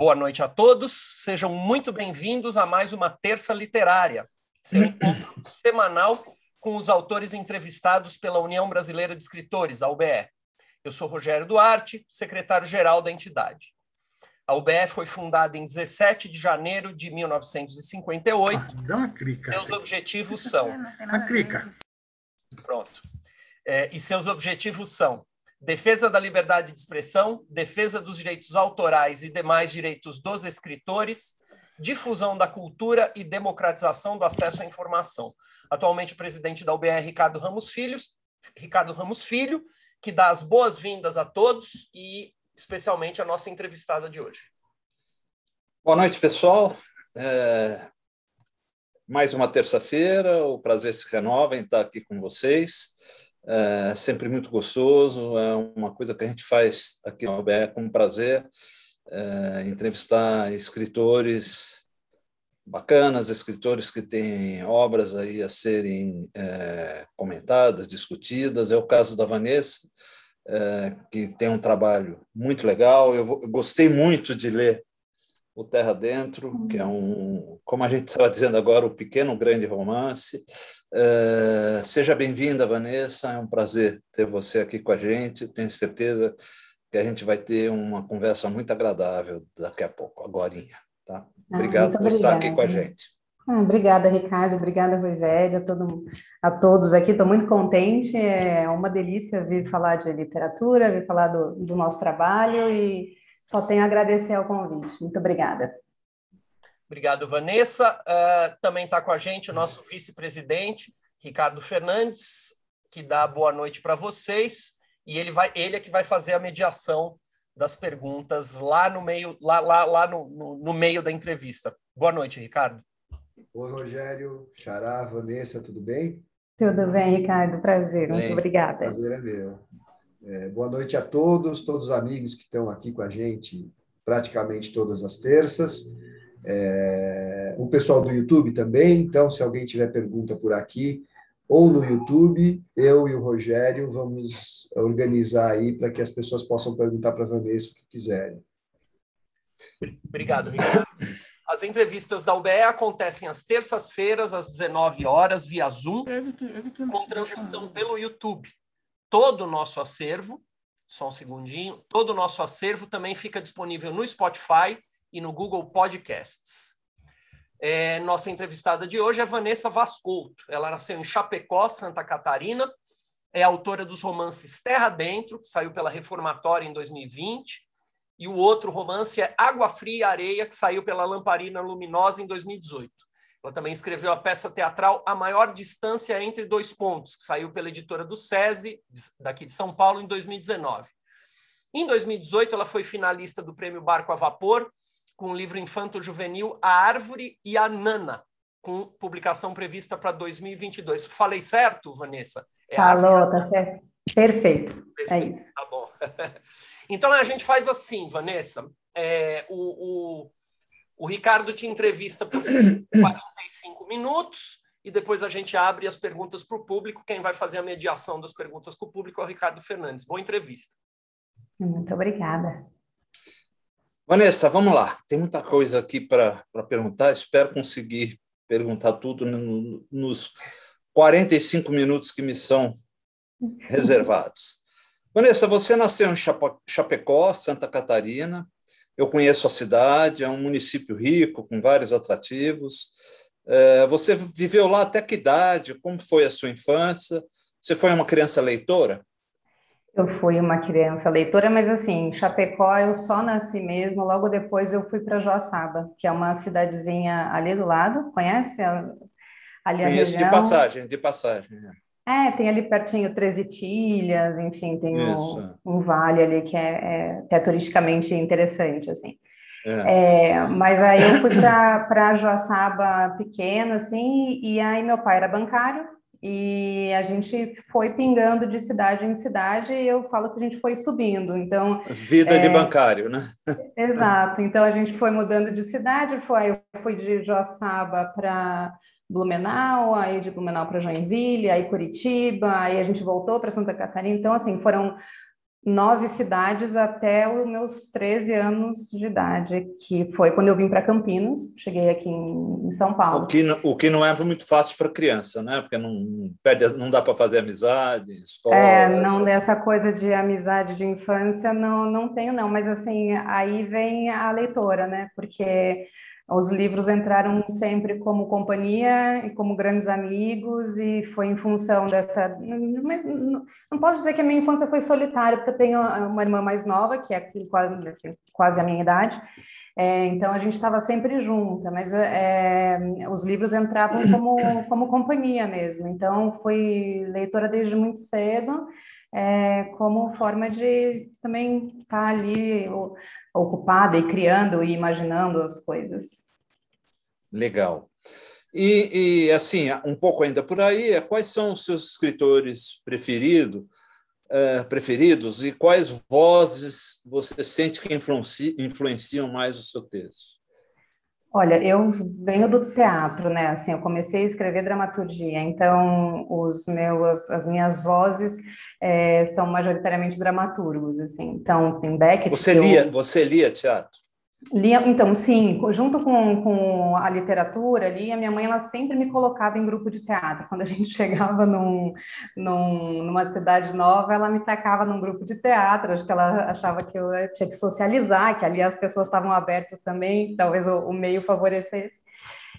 Boa noite a todos, sejam muito bem-vindos a mais uma Terça Literária, seu encontro semanal com os autores entrevistados pela União Brasileira de Escritores, a UBE. Eu sou Rogério Duarte, secretário-geral da entidade. A UBE foi fundada em 17 de janeiro de 1958. Ah, dá uma crica. Seus objetivos são. Uma crica. Pronto. É, e seus objetivos são defesa da liberdade de expressão, defesa dos direitos autorais e demais direitos dos escritores, difusão da cultura e democratização do acesso à informação. Atualmente, o presidente da UBR, Ricardo Ramos Filhos, Ricardo Ramos Filho, que dá as boas-vindas a todos e especialmente a nossa entrevistada de hoje. Boa noite, pessoal. É... Mais uma terça-feira, o prazer se renova em estar aqui com vocês é sempre muito gostoso, é uma coisa que a gente faz aqui no UBE com prazer, é, entrevistar escritores bacanas, escritores que têm obras aí a serem é, comentadas, discutidas. É o caso da Vanessa, é, que tem um trabalho muito legal. Eu, eu gostei muito de ler o Terra Dentro, que é um, como a gente estava dizendo agora, o pequeno grande romance. Uh, seja bem-vinda, Vanessa. É um prazer ter você aqui com a gente. Tenho certeza que a gente vai ter uma conversa muito agradável daqui a pouco, agora. Tá? Ah, Obrigado ah, por estar aqui com a gente. Ah, obrigada, Ricardo. Obrigada, Rogério, a, todo, a todos aqui. Estou muito contente. É uma delícia vir falar de literatura, vir falar do, do nosso trabalho e só tenho a agradecer ao convite. Muito obrigada. Obrigado, Vanessa. Uh, também está com a gente o nosso vice-presidente, Ricardo Fernandes, que dá boa noite para vocês. E ele, vai, ele é que vai fazer a mediação das perguntas lá no meio, lá, lá, lá no, no, no meio da entrevista. Boa noite, Ricardo. Oi, Rogério, Xará, Vanessa, tudo bem? Tudo bem, Ricardo. Prazer, muito obrigada. Prazer é meu. É, boa noite a todos, todos os amigos que estão aqui com a gente praticamente todas as terças. É, o pessoal do YouTube também, então, se alguém tiver pergunta por aqui ou no YouTube, eu e o Rogério vamos organizar aí para que as pessoas possam perguntar para a Vanessa o que quiserem. Obrigado, Ricardo. As entrevistas da UBE acontecem às terças-feiras, às 19 horas, via Zoom, com transmissão pelo YouTube todo o nosso acervo, só um segundinho, todo o nosso acervo também fica disponível no Spotify e no Google Podcasts. É, nossa entrevistada de hoje é Vanessa Vascolto. Ela nasceu em Chapecó, Santa Catarina, é autora dos romances Terra Dentro, que saiu pela Reformatória em 2020, e o outro romance é Água Fria e Areia, que saiu pela Lamparina Luminosa em 2018. Ela também escreveu a peça teatral A Maior Distância entre Dois Pontos, que saiu pela editora do SESI, daqui de São Paulo, em 2019. Em 2018, ela foi finalista do Prêmio Barco a Vapor, com o livro infanto-juvenil A Árvore e a Nana, com publicação prevista para 2022. Falei certo, Vanessa? É Falou, tá certo. Perfeito. É Perfeito. É isso. Tá bom. então a gente faz assim, Vanessa. É, o, o o Ricardo te entrevista por 45 minutos e depois a gente abre as perguntas para o público. Quem vai fazer a mediação das perguntas com o público é o Ricardo Fernandes. Boa entrevista. Muito obrigada. Vanessa, vamos lá. Tem muita coisa aqui para perguntar. Espero conseguir perguntar tudo no, nos 45 minutos que me são reservados. Vanessa, você nasceu em Chapecó, Santa Catarina, eu conheço a cidade, é um município rico, com vários atrativos. É, você viveu lá até que idade? Como foi a sua infância? Você foi uma criança leitora? Eu fui uma criança leitora, mas assim, em Chapecó eu só nasci mesmo, logo depois eu fui para Joaçaba, que é uma cidadezinha ali do lado, conhece? Ali Conheço região. de passagem, de passagem. É. Tem ali pertinho Treze Tilhas, enfim, tem um, um, vale ali que é, é, é turisticamente interessante, assim. É. É, mas aí eu fui para Joaçaba pequena, assim, e aí meu pai era bancário, e a gente foi pingando de cidade em cidade, e eu falo que a gente foi subindo, então... Vida de é, bancário, né? Exato, então a gente foi mudando de cidade, foi, eu fui de Joaçaba para Blumenau, aí de Blumenau para Joinville, aí Curitiba, aí a gente voltou para Santa Catarina. Então, assim, foram nove cidades até os meus 13 anos de idade, que foi quando eu vim para Campinas, cheguei aqui em, São Paulo. O que, o que não é muito fácil para criança, né? Porque não, não dá para fazer amizade, escola... É, não essas... dessa coisa de amizade de infância, não, não tenho não, mas assim, aí vem a leitora, né? Porque os livros entraram sempre como companhia e como grandes amigos, e foi em função dessa. Mas não posso dizer que a minha infância foi solitária, porque eu tenho uma irmã mais nova, que é quase, quase a minha idade, é, então a gente estava sempre junta, mas é, os livros entravam como, como companhia mesmo. Então fui leitora desde muito cedo, é, como forma de também estar tá ali ocupada e criando e imaginando as coisas. Legal. E, e, assim, um pouco ainda por aí, é quais são os seus escritores preferido, uh, preferidos e quais vozes você sente que influenciam mais o seu texto? Olha, eu venho do teatro, né? Assim, eu comecei a escrever dramaturgia, então os meus, as minhas vozes é, são majoritariamente dramaturgos, assim. Então tem Beckett. Você lia, eu... você lia teatro? Lia, então, sim, junto com, com a literatura ali, a minha mãe ela sempre me colocava em grupo de teatro. Quando a gente chegava num, num, numa cidade nova, ela me tacava num grupo de teatro. Acho que ela achava que eu tinha que socializar, que ali as pessoas estavam abertas também, talvez o, o meio favorecesse.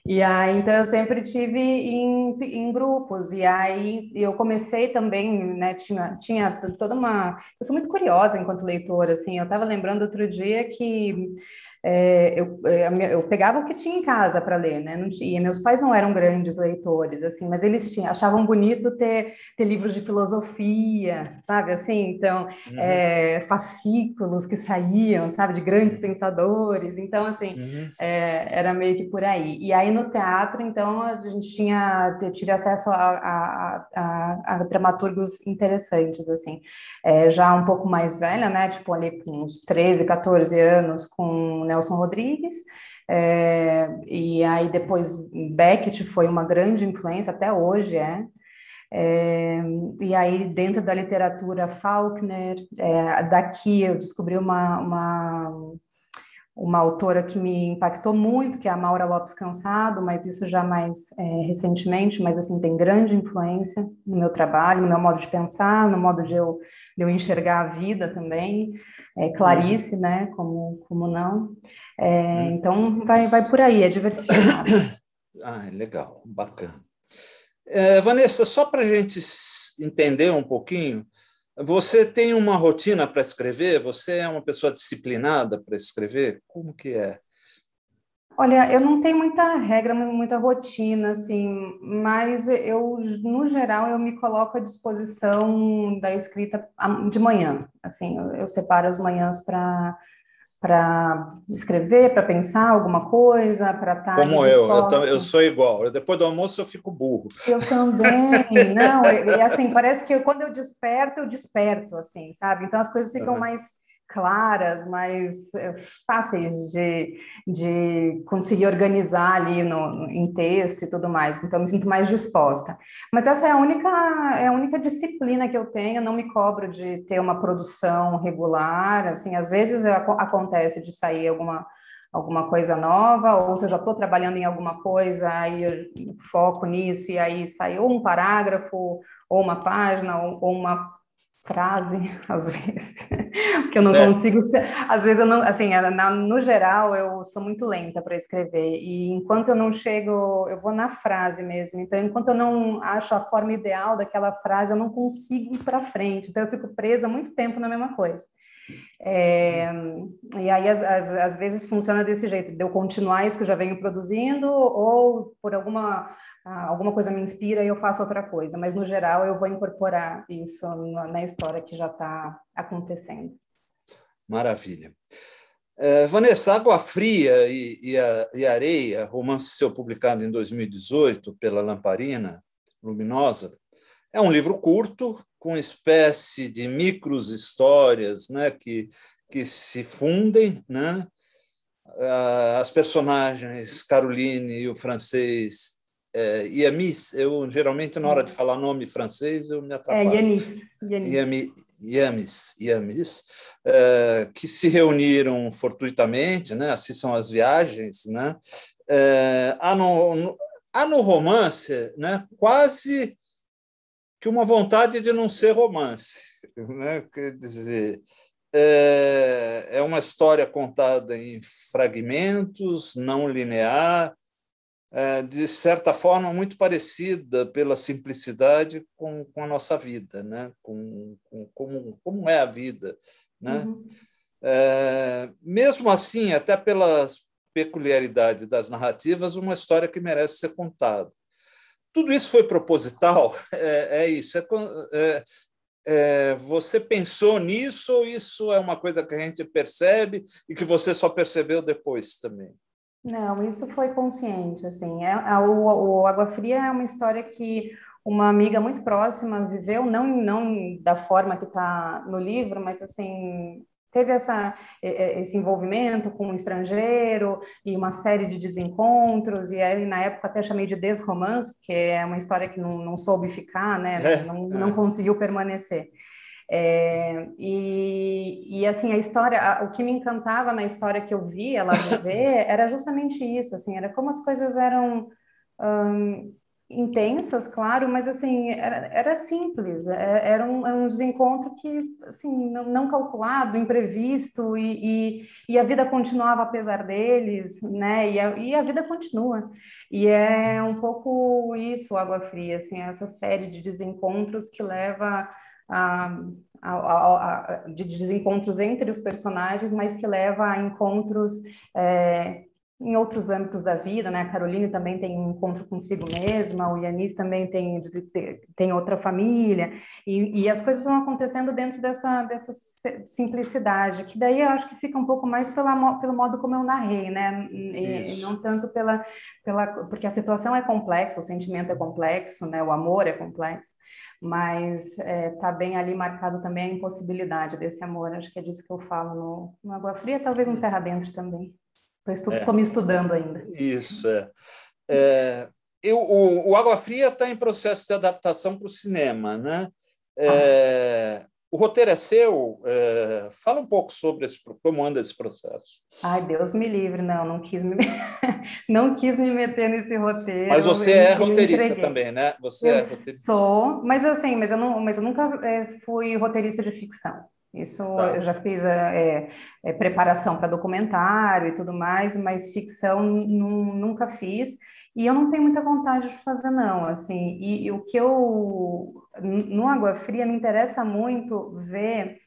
E aí, então, eu sempre tive em, em grupos, e aí eu comecei também, né, tinha, tinha toda uma... Eu sou muito curiosa enquanto leitora, assim, eu estava lembrando outro dia que é, eu, é, eu, pegava o que tinha em casa para ler, né? Não tinha, meus pais não eram grandes leitores, assim, mas eles tinham, achavam bonito ter, ter livros de filosofia, sabe? Assim, então, uhum. é, fascículos que saíam, sabe, de grandes pensadores. Então, assim, uhum. é, era meio que por aí. E aí no teatro, então, a gente tinha tive acesso a, a, a, a dramaturgos interessantes, assim. É, já um pouco mais velha, né? Tipo, ali com uns 13, 14 anos, com Nelson Rodrigues, é, e aí depois Beckett foi uma grande influência, até hoje é, é, e aí, dentro da literatura Faulkner, é, daqui eu descobri uma, uma, uma, autora que me impactou muito, que é a Maura Lopes Cansado, mas isso já mais é, recentemente, mas assim, tem grande influência no meu trabalho, no meu modo de pensar, no modo de eu, de eu enxergar a vida também é, Clarice, né? Como, como não. É, então, vai, vai por aí, é diversificado. Ah, legal, bacana. É, Vanessa, só para a gente entender um pouquinho, você tem uma rotina para escrever? Você é uma pessoa disciplinada para escrever? Como que é? Olha, eu não tenho muita regra, muita rotina, assim, mas eu, no geral, eu me coloco à disposição da escrita de manhã. Assim, eu, eu separo as manhãs para para escrever, para pensar alguma coisa, para estar. Como eu, eu, eu, sou igual. Depois do almoço eu fico burro. Eu também. Não, e assim parece que eu, quando eu desperto, eu desperto, assim, sabe? Então as coisas ficam uhum. mais claras, mais eh, fáceis de, de conseguir organizar ali no, em texto e tudo mais. Então, me sinto mais disposta. Mas essa é a única, é a única disciplina que eu tenho. não me cobro de ter uma produção regular. Assim, às vezes acontece de sair alguma alguma coisa nova, ou se eu já estou trabalhando em alguma coisa, aí eu foco nisso, e aí sai ou um parágrafo, ou uma página, ou, ou uma frase, às vezes, porque eu não é. consigo, às vezes eu não, assim, é, no geral eu sou muito lenta para escrever e enquanto eu não chego, eu vou na frase mesmo, então enquanto eu não acho a forma ideal daquela frase, eu não consigo ir para frente, então eu fico presa muito tempo na mesma coisa. É, e aí, às, às, às, vezes, funciona desse jeito, de eu continuar isso que eu já venho produzindo, ou por alguma, alguma coisa me inspira e eu faço outra coisa, mas no geral eu vou incorporar isso na, na história que já está acontecendo. Maravilha. É, Vanessa, Água Fria e, e, a, e Areia, romance seu publicado em 2018 pela Lamparina Luminosa, é um livro curto, com espécie de micros histórias né, que, que se fundem. Né? Ah, as personagens Caroline e o francês é, Yamis, eu geralmente na hora de falar nome francês eu me atrapalho. É. Yamis, Yamis, Yamis é, que se reuniram fortuitamente, né? assim são as viagens. Né? É, há, no, há no romance né? quase que uma vontade de não ser romance. Né? Quer dizer, é, é uma história contada em fragmentos, não linear, é, de certa forma muito parecida pela simplicidade com, com a nossa vida, né? com, com como, como é a vida. Né? Uhum. É, mesmo assim, até pelas peculiaridades das narrativas, uma história que merece ser contada. Tudo isso foi proposital? É, é isso. É, é, é, você pensou nisso ou isso é uma coisa que a gente percebe e que você só percebeu depois também? Não, isso foi consciente, assim. É, a, o, o Água Fria é uma história que uma amiga muito próxima viveu, não, não da forma que está no livro, mas assim teve essa, esse envolvimento com um estrangeiro e uma série de desencontros, e aí na época até chamei de desromance, porque é uma história que não, não soube ficar, né? É, não, não é. conseguiu permanecer. É, e, e, assim, a história, o que me encantava na história que eu vi ela viver era justamente isso, assim, era como as coisas eram hum, intensas, claro, mas assim, era, era simples, é, era um, era um, desencontro que, assim, não, não calculado, imprevisto, e, e, e, a vida continuava apesar deles, né, e a, e a vida continua, e é um pouco isso, Água Fria, assim, essa série de desencontros que leva a, a, a, de desencontros entre os personagens, mas que leva a encontros é, em outros âmbitos da vida, né? A Caroline também tem um encontro consigo mesma, o Yanis também tem, tem outra família, e, e, as coisas vão acontecendo dentro dessa, dessa simplicidade, que daí eu acho que fica um pouco mais pela, pelo modo como eu narrei, né? E, e, não tanto pela, pela. Porque a situação é complexa, o sentimento é complexo, né? O amor é complexo mas está é, tá bem ali marcado também a impossibilidade desse amor. Acho que é disso que eu falo no, no Água Fria, talvez no Terra Dentro também. Estou é. me estudando ainda. Isso, é. é eu, o, o Água Fria está em processo de adaptação para o cinema, né? É, ah. O roteiro é seu. É, fala um pouco sobre esse, como anda esse processo. Ai, Deus me livre, não, não quis me, não quis me meter nesse roteiro. Mas você é roteirista também, né? Você eu é roteirista. Sou, mas assim, mas eu não, mas eu nunca é, fui roteirista de ficção. Isso tá. eu já fiz é, é, preparação para documentário e tudo mais, mas ficção nunca fiz. E eu não tenho muita vontade de fazer, não, assim, e, e o que eu, no Água Fria, me interessa muito ver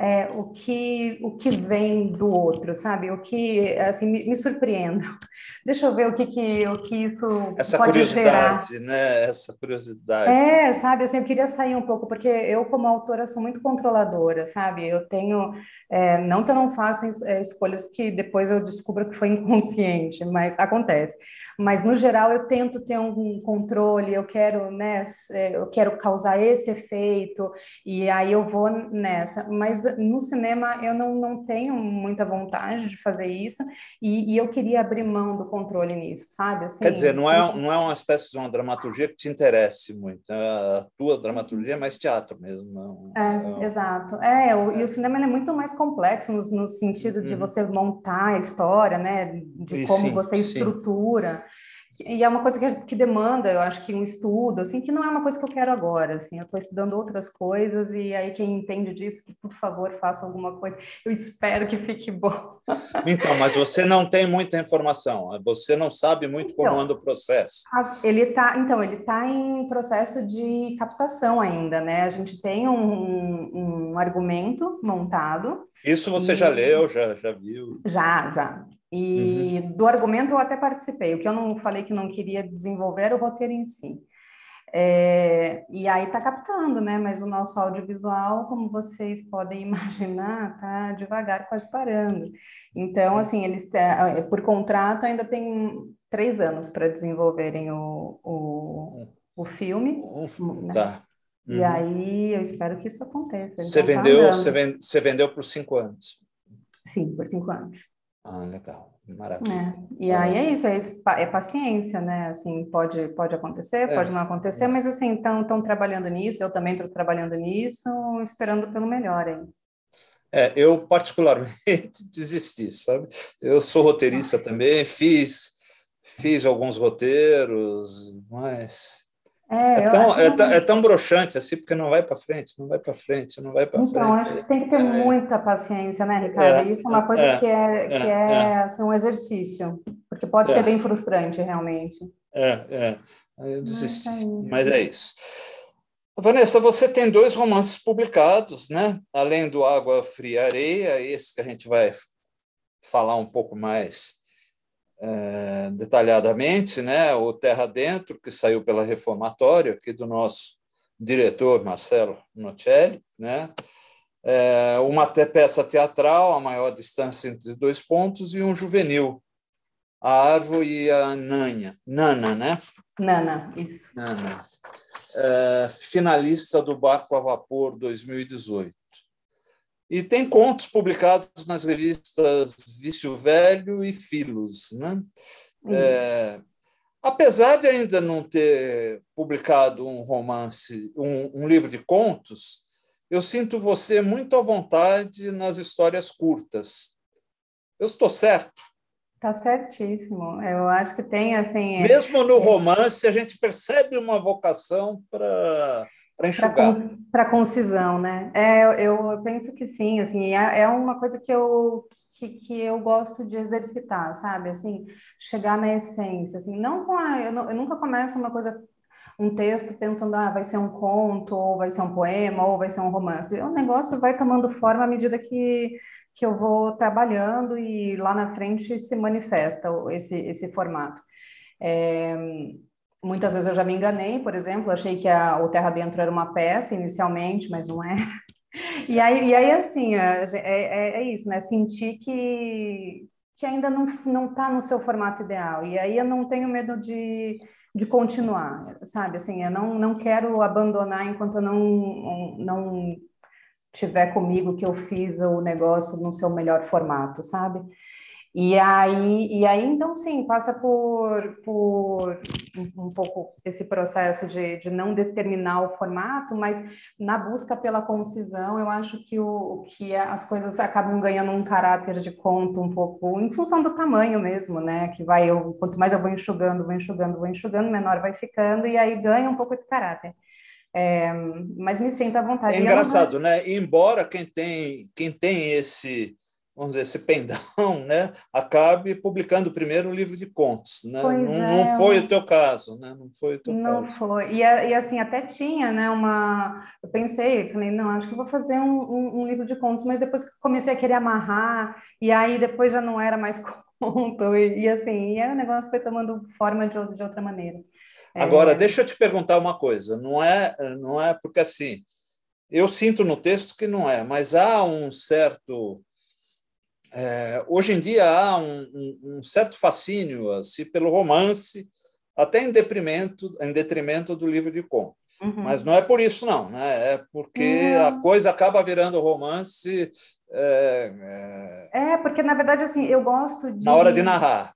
é, o, que, o que vem do outro, sabe? O que, assim, me, me surpreenda. Deixa eu ver o que, que, o que isso Essa pode curiosidade, gerar. né? Essa curiosidade. É, sabe, assim, eu queria sair um pouco, porque eu, como autora, sou muito controladora, sabe? Eu tenho, é, não que eu não faça é, escolhas que depois eu descubra que foi inconsciente, mas acontece mas no geral eu tento ter um controle, eu quero, né, é, eu quero causar esse efeito e aí eu vou nessa. Mas no cinema eu não, não tenho muita vontade de fazer isso e, e eu queria abrir mão do controle nisso, sabe? Assim, Quer dizer, não é, não é uma espécie de uma dramaturgia que te interesse muito, a tua dramaturgia é mais teatro mesmo. Não, é, é... exato. É, o, e o cinema é muito mais complexo no, no sentido de uhum. você montar a história, né, de como sim, você estrutura. Sim. E é uma coisa que, que, demanda, eu acho que um estudo, assim, que não é uma coisa que eu quero agora, assim, eu estou estudando outras coisas e aí quem entende disso, que por favor faça alguma coisa, eu espero que fique bom. Então, mas você não tem muita informação, você não sabe muito como então, anda o processo. Ele tá, então, ele está em processo de captação ainda, né? A gente tem um, um argumento montado. Isso você e... já leu, já, já viu? Já, já. E uhum. do argumento eu até participei. O que eu não falei que não queria desenvolver era o roteiro em si. É, e aí está captando, né? Mas o nosso audiovisual, como vocês podem imaginar, está devagar, quase parando. Então, uhum. assim, eles é, por contrato ainda tem três anos para desenvolverem o, o, o filme. Né? Tá. Uhum. E aí eu espero que isso aconteça. Você vendeu, você vendeu por cinco anos. Sim, por cinco anos. Ah, legal. Maravilha. É. E aí é isso, é, isso, é paciência, né? Assim, pode, pode acontecer, é. pode não acontecer, mas assim, estão trabalhando nisso, eu também estou trabalhando nisso, esperando pelo melhor aí. É, eu particularmente desisti, sabe? Eu sou roteirista também, fiz fiz alguns roteiros, mas é, é, tão, é, é tão broxante assim, porque não vai para frente, não vai para frente, não vai para então, frente. Então, tem que ter é. muita paciência, né, Ricardo? É, Isso é uma coisa é, que é, que é, assim, um exercício, porque pode ser bem frustrante, realmente. É, é. Eu desisti, mas é isso. Vanessa, você tem dois romances publicados, né? Além do Água Fria Areia, esse que a gente vai falar um pouco mais é, detalhadamente, né? O Terra Dentro, que saiu pela Reformatória, aqui do nosso diretor Marcelo Nocelli, né? É, uma peça teatral, A Maior Distância entre Dois Pontos, e um juvenil, A Árvore e a Nanha. Nana, né? Nana, isso. Nana. É, finalista do Barco a Vapor 2018. E tem contos publicados nas revistas Vício Velho e Filos. Né? É, apesar de ainda não ter publicado um romance, um, um livro de contos, eu sinto você muito à vontade nas histórias curtas. Eu estou certo? Está certíssimo. Eu acho que tem assim. É Mesmo no romance, a gente percebe uma vocação para para enxugar. Para concisão, né? É, eu, eu, penso que sim, assim, é, é uma coisa que eu, que, que, eu gosto de exercitar, sabe? Assim, chegar na essência, assim, não com a, eu, eu nunca começo uma coisa um texto pensando, ah, vai ser um conto, ou vai ser um poema, ou vai ser um romance. O negócio vai tomando forma à medida que, que eu vou trabalhando e lá na frente se manifesta esse, esse formato. É, Muitas vezes eu já me enganei, por exemplo, achei que a, o Terra Dentro era uma peça inicialmente, mas não é. E aí, e aí assim, é, é, é isso, né? Sentir que, que ainda não não está no seu formato ideal. E aí eu não tenho medo de, de continuar, sabe? Assim, eu não, não quero abandonar enquanto eu não, não tiver comigo que eu fiz o negócio no seu melhor formato, sabe? E aí, e aí, então, sim, passa por, por um pouco esse processo de, de não determinar o formato, mas na busca pela concisão, eu acho que, o, que as coisas acabam ganhando um caráter de conto um pouco, em função do tamanho mesmo, né? Que vai, eu, quanto mais eu vou enxugando, vou enxugando, vou enxugando, menor vai ficando, e aí ganha um pouco esse caráter. É, mas me sinto à vontade. É engraçado, né? Embora quem tem, quem tem esse vamos dizer, esse pendão, né, acabe publicando primeiro o livro de contos, né? Não, é, não, foi o teu caso, né? Não foi o teu não caso. foi. E, e, assim, até tinha, né, uma... Eu pensei, falei, não, acho que vou fazer um, um, um, livro de contos, mas depois comecei a querer amarrar, e aí depois já não era mais conto, e, e assim, e aí o negócio foi tomando forma de, de outra maneira. É. Agora, é... deixa eu te perguntar uma coisa, não é, não é porque assim, eu sinto no texto que não é, mas há um certo é, hoje em dia há um, um, um, certo fascínio assim, pelo romance, até em detrimento, em detrimento do livro de contos. Uhum. Mas não é por isso, não. Né? É porque uhum. a coisa acaba virando romance. É, é... é, porque, na verdade, assim, eu gosto de. Na hora de narrar.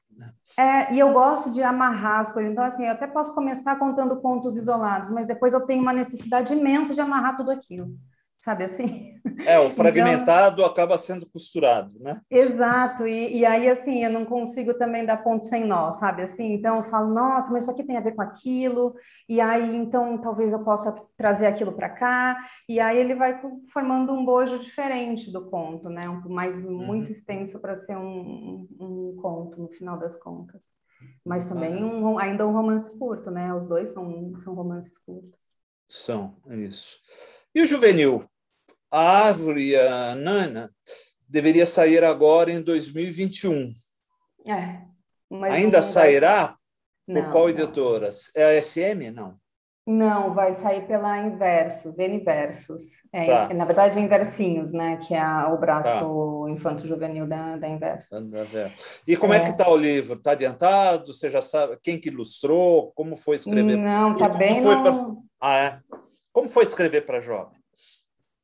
É, e eu gosto de amarrar as coisas. Então, assim, eu até posso começar contando contos isolados, mas depois eu tenho uma necessidade imensa de amarrar tudo aquilo sabe assim? É, o fragmentado então, acaba sendo costurado, né? Exato, e, e, aí assim, eu não consigo também dar ponto sem nó, sabe assim? Então eu falo, nossa, mas isso aqui tem a ver com aquilo, e aí então talvez eu possa trazer aquilo para cá, e aí ele vai formando um bojo diferente do conto, né? Um, mais uhum. muito extenso para ser um, um, um, conto no final das contas. Mas também um, ainda um romance curto, né? Os dois são, são romances curtos. São, isso. E o juvenil? A Árvore a Nana deveria sair agora em 2021. É, Ainda sairá? Por qual editora? É a SM? Não. Não, vai sair pela Inversos, N-Versos. É, tá. Na verdade, Inversinhos, né? Que é o braço tá. infanto-juvenil da, da Inversos. E como é, é que está o livro? Está adiantado? Você já sabe quem que ilustrou? Como foi escrever? Não, está bem. Foi pra... Ah, é? Como foi escrever para jovem?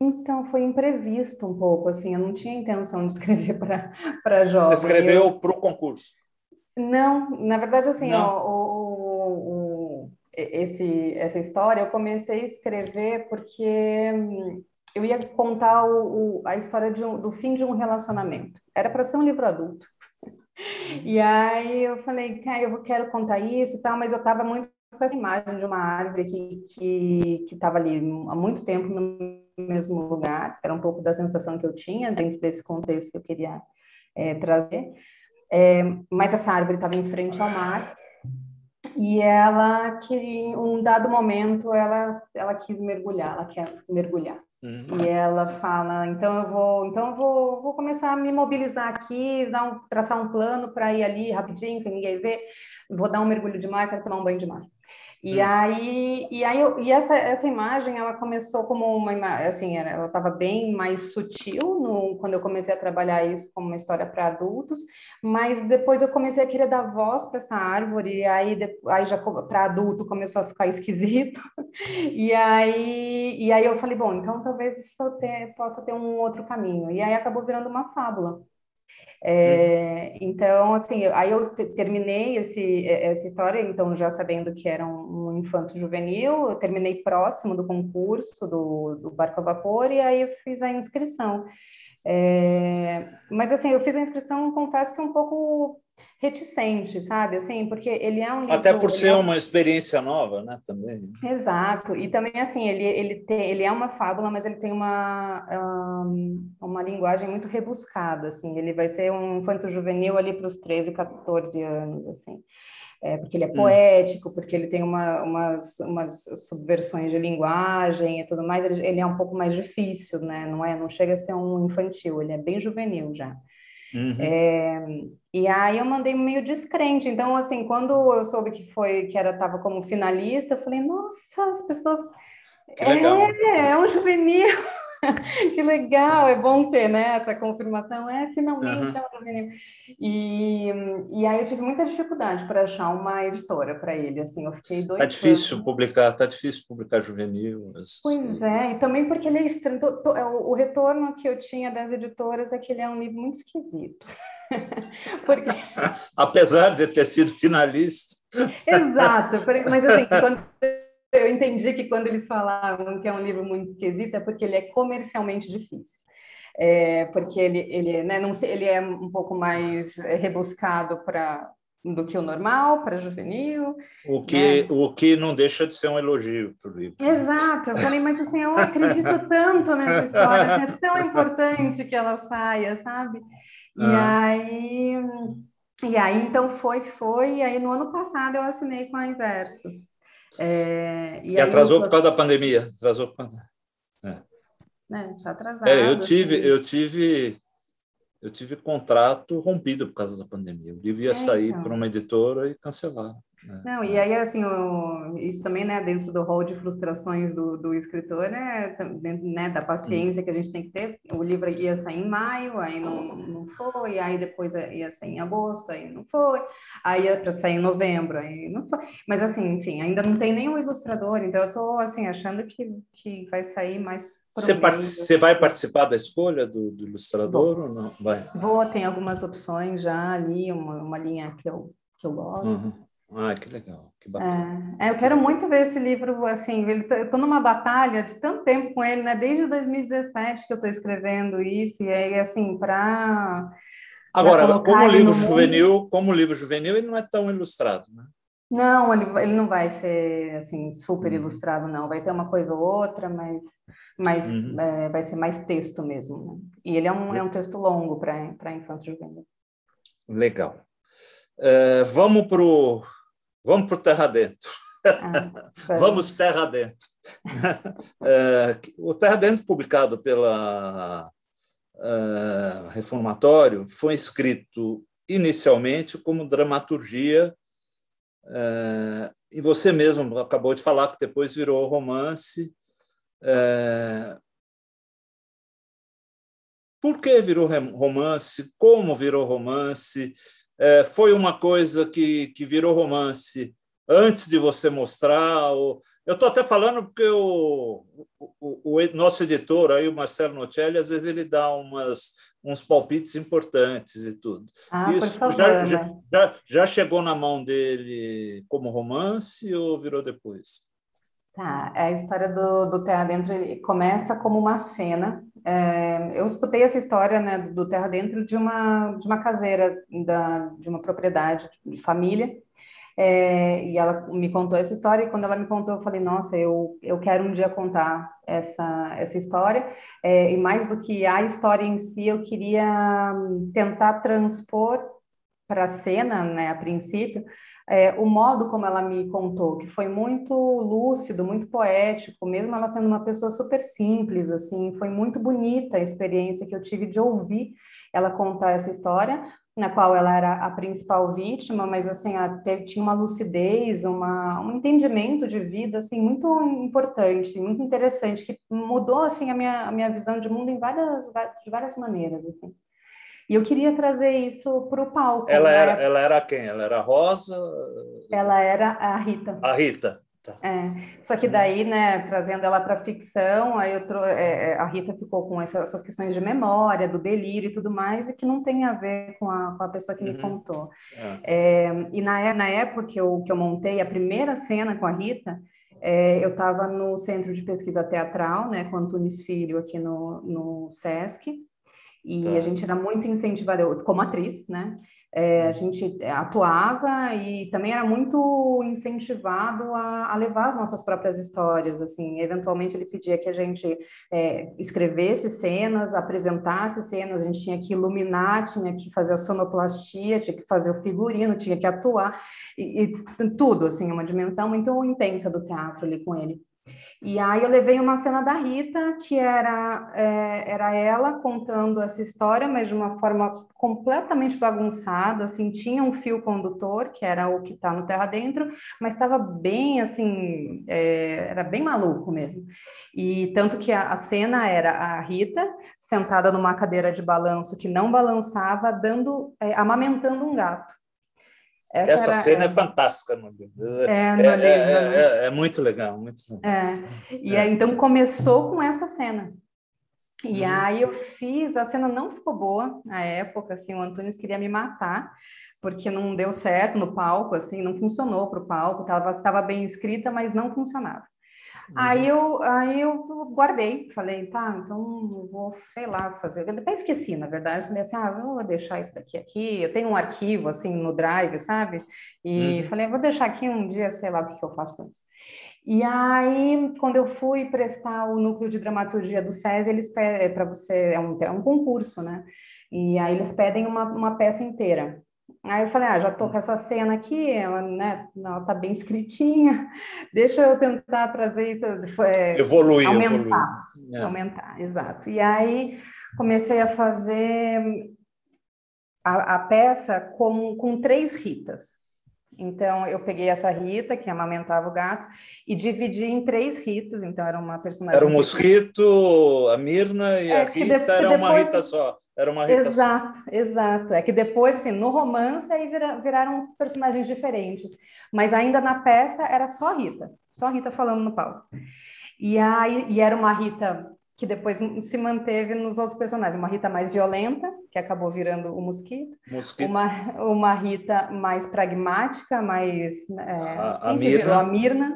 Então, foi imprevisto um pouco, assim, eu não tinha intenção de escrever para jovens. Escreveu eu... para o concurso? Não, na verdade, assim, ó, o, o, esse, essa história eu comecei a escrever porque hum, eu ia contar o, a história um, do fim de um relacionamento. Era para ser um livro adulto. E aí eu falei, cara, eu quero contar isso e tal, mas eu estava muito com essa imagem de uma árvore que estava ali há muito tempo no mesmo lugar, era um pouco da sensação que eu tinha dentro desse contexto que eu queria é, trazer. É, mas essa árvore estava em frente ao mar e ela que um dado momento ela ela quis mergulhar, ela quer mergulhar. Uhum. E ela fala, então eu vou, então eu vou, vou começar a me mobilizar aqui, dar um, traçar um plano para ir ali rapidinho, sem ninguém ver, vou dar um mergulho de mar, quero tomar um banho de mar. E hum. aí, e aí eu, e essa, essa imagem ela começou como uma imagem, assim, ela estava bem mais sutil no, quando eu comecei a trabalhar isso como uma história para adultos, mas depois eu comecei a querer dar voz para essa árvore, e aí, de, aí já para adulto começou a ficar esquisito, e aí, e aí eu falei, bom, então talvez isso ter, possa ter um outro caminho, e aí acabou virando uma fábula. É, então, assim, aí eu terminei esse, essa história, então já sabendo que era um, um infanto juvenil, eu terminei próximo do concurso do, do Barco a Vapor e aí eu fiz a inscrição. É, mas assim, eu fiz a inscrição, confesso que um pouco reticente, sabe? Assim, porque ele é um livro, até por ser é... uma experiência nova, né? Também. Exato. E também assim, ele ele tem, ele é uma fábula, mas ele tem uma um, uma linguagem muito rebuscada, assim. Ele vai ser um infanto juvenil ali para os 13, 14 anos, assim. É, porque ele é hum. poético, porque ele tem uma, umas, umas subversões de linguagem e tudo mais, ele, ele, é um pouco mais difícil, né? Não é, não chega a ser um infantil, ele é bem juvenil já. Uhum. É, e aí eu mandei meio descrente. Então, assim, quando eu soube que foi, que era, estava como finalista, eu falei, nossa, as pessoas. É, é um juvenil. que legal, é bom ter né, essa confirmação, é finalmente uhum. e, e aí eu tive muita dificuldade para achar uma editora para ele, assim, eu fiquei dois Tá difícil anos. publicar, tá difícil publicar juvenil. Pois é, e também porque ele é estranho, é o, o retorno que eu tinha das editoras é que ele é um livro muito esquisito. porque... Apesar de ter sido finalista. Exato, mas assim, quando eu entendi que quando eles falavam que é um livro muito esquisito é porque ele é comercialmente difícil. É, porque ele, ele, né, não sei, ele é um pouco mais rebuscado para do que o normal para juvenil. O que, né? o que não deixa de ser um elogio para o livro. Exato, eu falei, mas assim, eu acredito tanto nessa história, assim, é tão importante que ela saia, sabe? E ah. aí, e aí então foi que foi, e aí no ano passado eu assinei com a Inversos. É, e, e atrasou por causa da pandemia. Atrasou por causa. É. É, tá atrasado. É, eu tive, assim. eu tive, eu tive contrato rompido por causa da pandemia. O livro ia é, sair então. para uma editora e cancelaram. Né? Não, e aí, assim, o, isso também, né, dentro do rol de frustrações do, do escritor, é dentro né, da paciência que a gente tem que ter. O livro ia sair em maio, aí não, não foi, aí depois ia sair em agosto, aí não foi, aí ia para sair em novembro, aí não foi. Mas, assim, enfim, ainda não tem nenhum ilustrador, então eu estou, assim, achando que, que vai sair mais você, você, vai participar da escolha do, do ilustrador Vou. ou não? Vai. Vou, tem algumas opções já ali, uma, uma linha que eu, que eu gosto. Uhum. Ah, que legal, que bacana. É, é, eu quero muito ver esse livro, assim, tá, eu estou numa batalha de tanto tempo com ele, né? Desde 2017 que eu estou escrevendo isso, e aí, assim, para... Agora, como livro juvenil, mundo... como livro juvenil, ele não é tão ilustrado, né? Não, ele, ele não vai ser, assim, super uhum. ilustrado, não. Vai ter uma coisa ou outra, mas, mas uhum. é, vai ser mais texto mesmo, né? E ele é um, é um texto longo para infanto juvenil. Legal. Uh, vamos para o Vamos para o Terra Dentro. Ah, Vamos Terra Dentro. é, o Terra Dentro, publicado pela uh, Reformatório, foi escrito inicialmente como dramaturgia, uh, e você mesmo acabou de falar que depois virou romance. Uh, por que virou romance? Como virou romance? É, foi uma coisa que, que virou romance antes de você mostrar. O... Eu estou até falando porque o, o, o, nosso editor, aí, o Marcelo Nocelli, às vezes ele dá umas, uns palpites importantes e tudo. Ah, Isso favor, já, né? já, já chegou na mão dele como romance ou virou depois? Tá, a história do, do Terra Dentro começa como uma cena. É, eu escutei essa história né, do Terra Dentro de uma, de uma caseira da, de uma propriedade de família. É, e ela me contou essa história, e quando ela me contou, eu falei, nossa, eu, eu quero um dia contar essa, essa história, é, e mais do que a história em si, eu queria tentar transpor para a cena, né, a princípio, é, o modo como ela me contou, que foi muito lúcido, muito poético, mesmo ela sendo uma pessoa super simples, assim, foi muito bonita a experiência que eu tive de ouvir ela contar essa história, na qual ela era a principal vítima, mas assim, teve, tinha uma lucidez, uma, um entendimento de vida assim muito importante, muito interessante, que mudou assim a minha, a minha visão de mundo em várias, de várias maneiras assim. E eu queria trazer isso para o palco. Ela, né? era, ela era quem? Ela era Rosa? Ela era a Rita. A Rita. Tá. É, só que daí, né, trazendo ela para ficção, aí eu tro... É, é, a Rita ficou com essa, essas questões de memória, do delírio e tudo mais, e que não tem a ver com a, com a pessoa que uhum. me contou. É. é. e na, na época que eu, que eu montei a primeira cena com a Rita, é, eu estava no Centro de Pesquisa Teatral, né, com Antunes Filho, aqui no, no SESC, e tá. a gente era muito incentivada, como atriz, né? É, a gente atuava e também era muito incentivado a, a, levar as nossas próprias histórias, assim, eventualmente ele pedia que a gente é, escrevesse cenas, apresentasse cenas, a gente tinha que iluminar, tinha que fazer a sonoplastia, tinha que fazer o figurino, tinha que atuar, e, e tudo, assim, uma dimensão muito intensa do teatro ali com ele. E aí eu levei uma cena da Rita, que era, é, era ela contando essa história, mas de uma forma completamente bagunçada, assim, tinha um fio condutor, que era o que está no Terra Dentro, mas estava bem, assim, é, era bem maluco mesmo. E tanto que a, a cena era a Rita sentada numa cadeira de balanço que não balançava, dando, é, amamentando um gato. Essa, Essa era, cena é, é fantástica no livro. É, é, livro, é, né? é, muito legal, muito legal. E aí, então começou com essa cena. E uhum. aí eu fiz, a cena não ficou boa na época, assim, o Antunes queria me matar, porque não deu certo no palco, assim, não funcionou para o palco, estava tava bem escrita, mas não funcionava. Aí uhum. eu, aí eu guardei, falei, tá, então vou, sei lá, fazer. Eu até esqueci, na verdade. Falei assim, ah, vou deixar isso daqui aqui. Eu tenho um arquivo, assim, no Drive, sabe? E uhum. falei, vou deixar aqui um dia, sei lá o que, que eu faço com isso. E aí, quando eu fui prestar o núcleo de dramaturgia do SESI, eles pedem é para você, é um, é um concurso, né? E aí eles pedem uma, uma peça inteira. Aí eu falei, ah, já tô com essa cena aqui, ela, né, ela tá bem escritinha, deixa eu tentar trazer isso, é, evoluir, aumentar, evoluir. É. aumentar, exato. E aí comecei a fazer a, a, peça com, com três Ritas. Então, eu peguei essa Rita, que amamentava o gato, e dividi em três Ritas, então era uma personagem... Era o Mosquito, a Mirna e é, a Rita, era uma Rita só. Era uma Rita Exato, exato. É que depois, assim, no romance, aí vira, viraram personagens diferentes. Mas ainda na peça era só Rita, só Rita falando no palco. E, aí, e era uma Rita que depois se manteve nos outros personagens. Uma Rita mais violenta, que acabou virando o Mosquito. Mosquito. Uma, uma Rita mais pragmática, mais... É, a, a Mirna. a Mirna.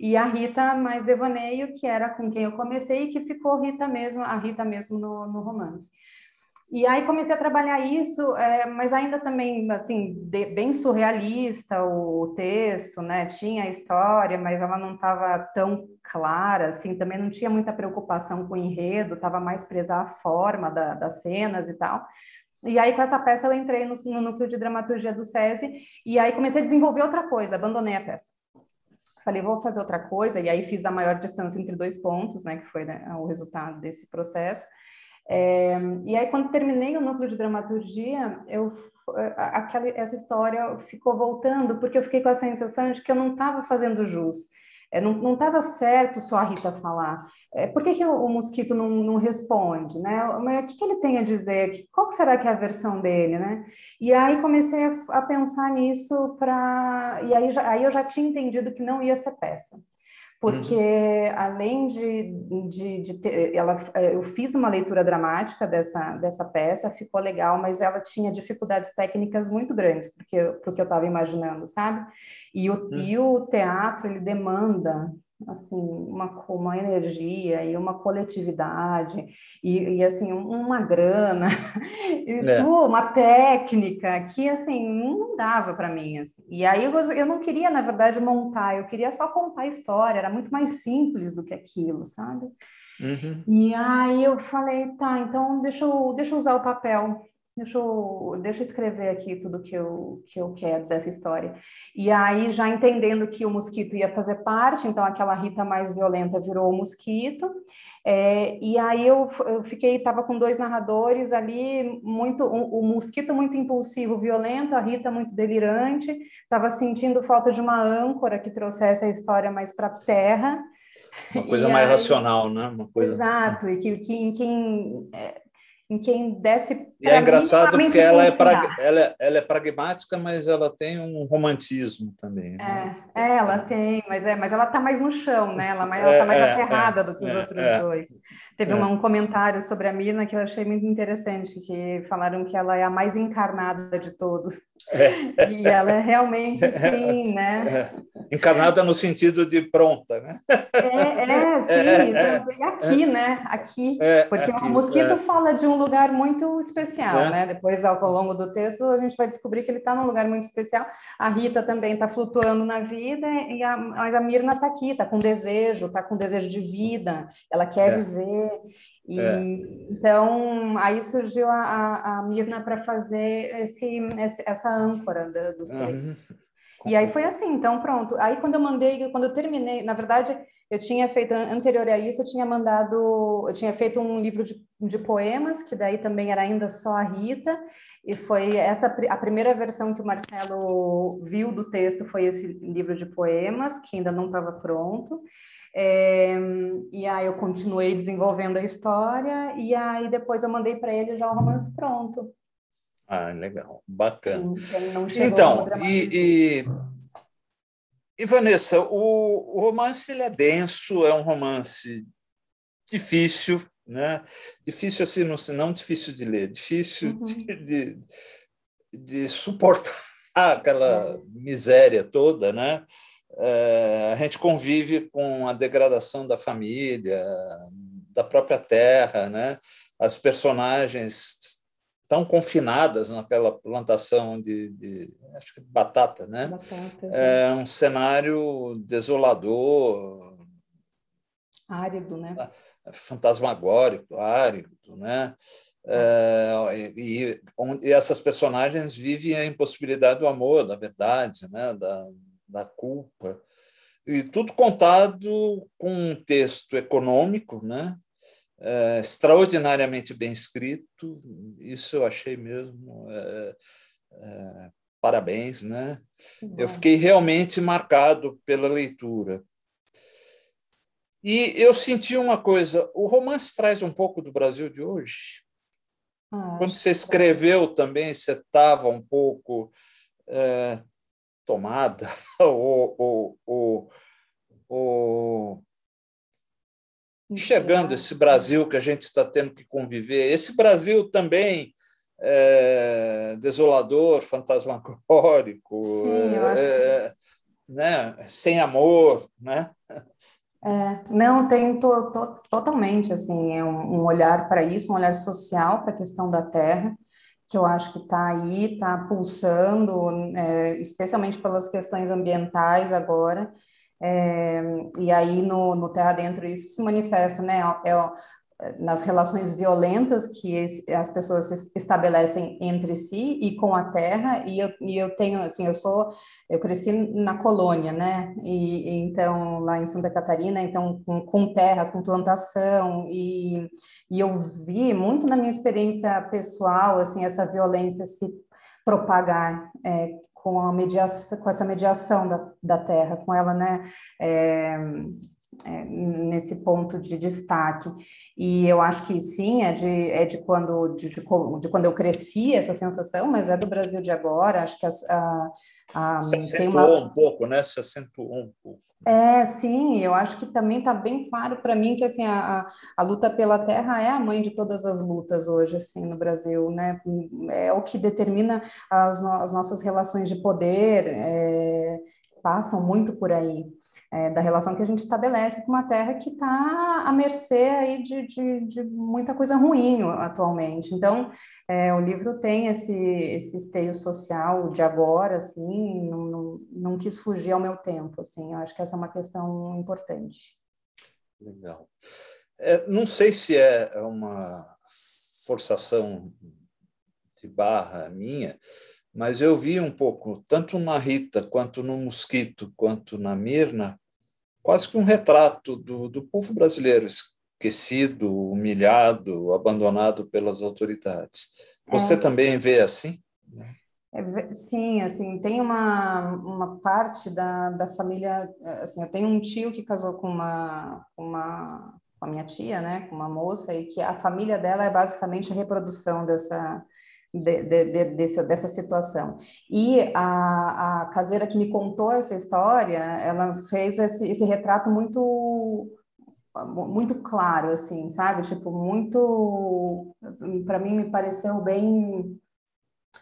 E a Rita mais devaneio, que era com quem eu comecei e que ficou Rita mesmo, a Rita mesmo no, no romance. E aí comecei a trabalhar isso, é, mas ainda também, assim, de, bem surrealista o, o, texto, né? Tinha a história, mas ela não estava tão clara, assim, também não tinha muita preocupação com o enredo, estava mais presa à forma da, das cenas e tal. E aí, com essa peça, eu entrei no, no núcleo de dramaturgia do SESI, e aí comecei a desenvolver outra coisa, abandonei a peça. Falei, vou fazer outra coisa, e aí fiz a maior distância entre dois pontos, né, que foi né, o resultado desse processo. É, e aí, quando terminei o núcleo de dramaturgia, eu, aquela, essa história ficou voltando, porque eu fiquei com a sensação de que eu não estava fazendo jus. É, não estava certo só a Rita falar. é, por que, que o, o mosquito não, não, responde, né? Mas o que, que ele tem a dizer? Qual será que é a versão dele, né? E aí comecei a, a pensar nisso para... E aí, já, aí eu já tinha entendido que não ia ser peça porque uhum. além de, de, de, ter, ela, é, eu fiz uma leitura dramática dessa, dessa peça, ficou legal, mas ela tinha dificuldades técnicas muito grandes, porque, porque eu estava imaginando, sabe? E o, uhum. e o teatro, ele demanda assim uma, uma energia e uma coletividade e, e assim uma grana e é. uma técnica que assim não dava para mim assim. e aí eu, eu não queria na verdade montar eu queria só contar a história era muito mais simples do que aquilo sabe uhum. e aí eu falei tá então deixa eu deixa eu usar o papel Deixa eu, deixa eu escrever aqui tudo que eu, que eu quero dessa história. E aí, já entendendo que o mosquito ia fazer parte, então aquela Rita mais violenta virou o mosquito. É, e aí eu, eu fiquei, estava com dois narradores ali, muito o, o, mosquito muito impulsivo, violento, a Rita muito delirante, estava sentindo falta de uma âncora que trouxesse a história mais para a terra. Uma coisa e mais aí, racional, né? Uma coisa... Exato, e que, que, quem é, em quem desce. E é engraçado porque ela é, pra, ela, é, ela é pragmática, mas ela tem um romantismo também. Né? É, é, ela tem, mas, é, mas ela está mais no chão, né? Ela está é, mais é, aterrada do que os outros dois. Teve um comentário sobre a Mirna que eu achei muito interessante, que falaram que ela é a mais encarnada de todos. É. E ela é realmente sim, né? É. Encarnada no sentido de pronta, né? É, é sim. É, é. aqui, né? Aqui. porque aqui, o mosquito fala de um lugar muito especial, né? Depois, ao longo do texto, a gente vai descobrir que ele está num lugar muito especial. A Rita também está flutuando na vida, e a, mas a Mirna está aqui, está com desejo, está com desejo de vida, ela quer viver. E, é. Então, aí surgiu a, a Mirna para fazer esse, esse, âncora da, dos textos. Uhum. E aí foi assim, então pronto. Aí quando eu mandei, quando eu terminei, na verdade, eu tinha feito, anterior a isso, eu tinha mandado, eu tinha feito um livro de, de poemas, que daí também era ainda só a Rita, e foi essa a primeira versão que o Marcelo viu do texto foi esse livro de poemas, que ainda não estava pronto. É, e aí eu continuei desenvolvendo a história e aí depois eu mandei para ele já o romance pronto. Ah, legal, bacana. Então, e, e, e, Vanessa, o, o romance ele é denso, é um romance difícil, né? Difícil assim, não, não difícil de ler, difícil uhum. de, de, de, suportar aquela é. miséria toda, né? É, a gente convive com a degradação da família, da própria terra, né? As personagens estão confinadas naquela plantação de, de acho que batata, né? Batata, é um cenário desolador, árido, né? Fantasmagórico, árido, né? É, e, e, essas personagens vivem a impossibilidade do amor, da verdade, né? Da, da culpa. E tudo contado com um texto econômico, né? É, extraordinariamente bem escrito, isso eu achei mesmo. É, é, parabéns, né? Eu fiquei realmente marcado pela leitura. E eu senti uma coisa: o romance traz um pouco do Brasil de hoje. Ah, Quando você escreveu também, você estava um pouco tomada ou, ou, ou, ou enxergando esse Brasil que a gente está tendo que conviver, esse Brasil também é, desolador, fantasmagórico, Sim, é, que... né, sem amor, né? É, não, tem to, to, totalmente assim, é um, um olhar para isso, um olhar social para a questão da terra, que eu acho que está aí, está pulsando, é, especialmente pelas questões ambientais agora. É, e aí no, no Terra Dentro isso se manifesta, né? É, é nas relações violentas que as pessoas estabelecem entre si e com a terra e eu, e eu tenho assim eu sou eu cresci na colônia né e, e então lá em Santa Catarina então com, com terra com plantação e, e eu vi muito na minha experiência pessoal assim essa violência se propagar é, com a mediação com essa mediação da, da terra com ela né é, é, nesse ponto de destaque. E eu acho que sim, é de, é de, quando, de, de, de quando eu cresci essa sensação, mas é do Brasil de agora. Acho que as, a, a, Se acentuou uma... um pouco, né? Se acentuou um pouco. É, sim, eu acho que também está bem claro para mim que assim a, a, luta pela terra é a mãe de todas as lutas hoje assim no Brasil, né? É o que determina as, no, as nossas relações de poder, é, passam muito por aí é, da relação que a gente estabelece com uma terra que está à mercê aí de, de, de, muita coisa ruim atualmente. Então, é, o livro tem esse, esse esteio social de agora, assim, não, não, não quis fugir ao meu tempo, assim, eu acho que essa é uma questão importante. Legal. É, não sei se é uma forçação de barra minha, mas eu vi um pouco, tanto na Rita, quanto no Mosquito, quanto na Mirna, quase que um retrato do, do povo brasileiro esquecido, humilhado, abandonado pelas autoridades. Você é. também vê assim? É, sim, assim, tem uma, uma parte da, da família, assim, eu tenho um tio que casou com uma, uma, com a minha tia, né, com uma moça, e que a família dela é basicamente a reprodução dessa, de, de, de, dessa, situação. E a, a caseira que me contou essa história, ela fez esse, esse retrato muito muito claro, assim, sabe? Tipo, muito... Para mim, me pareceu bem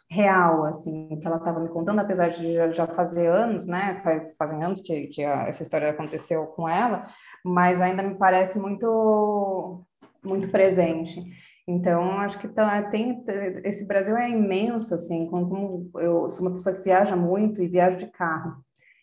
real, assim, que ela estava me contando, apesar de já, fazer anos, né? Faz, fazem anos que, que a, essa história aconteceu com ela, mas ainda me parece muito, muito presente. Então, acho que tá, tem, esse Brasil é imenso, assim, como eu sou uma pessoa que viaja muito e viajo de carro.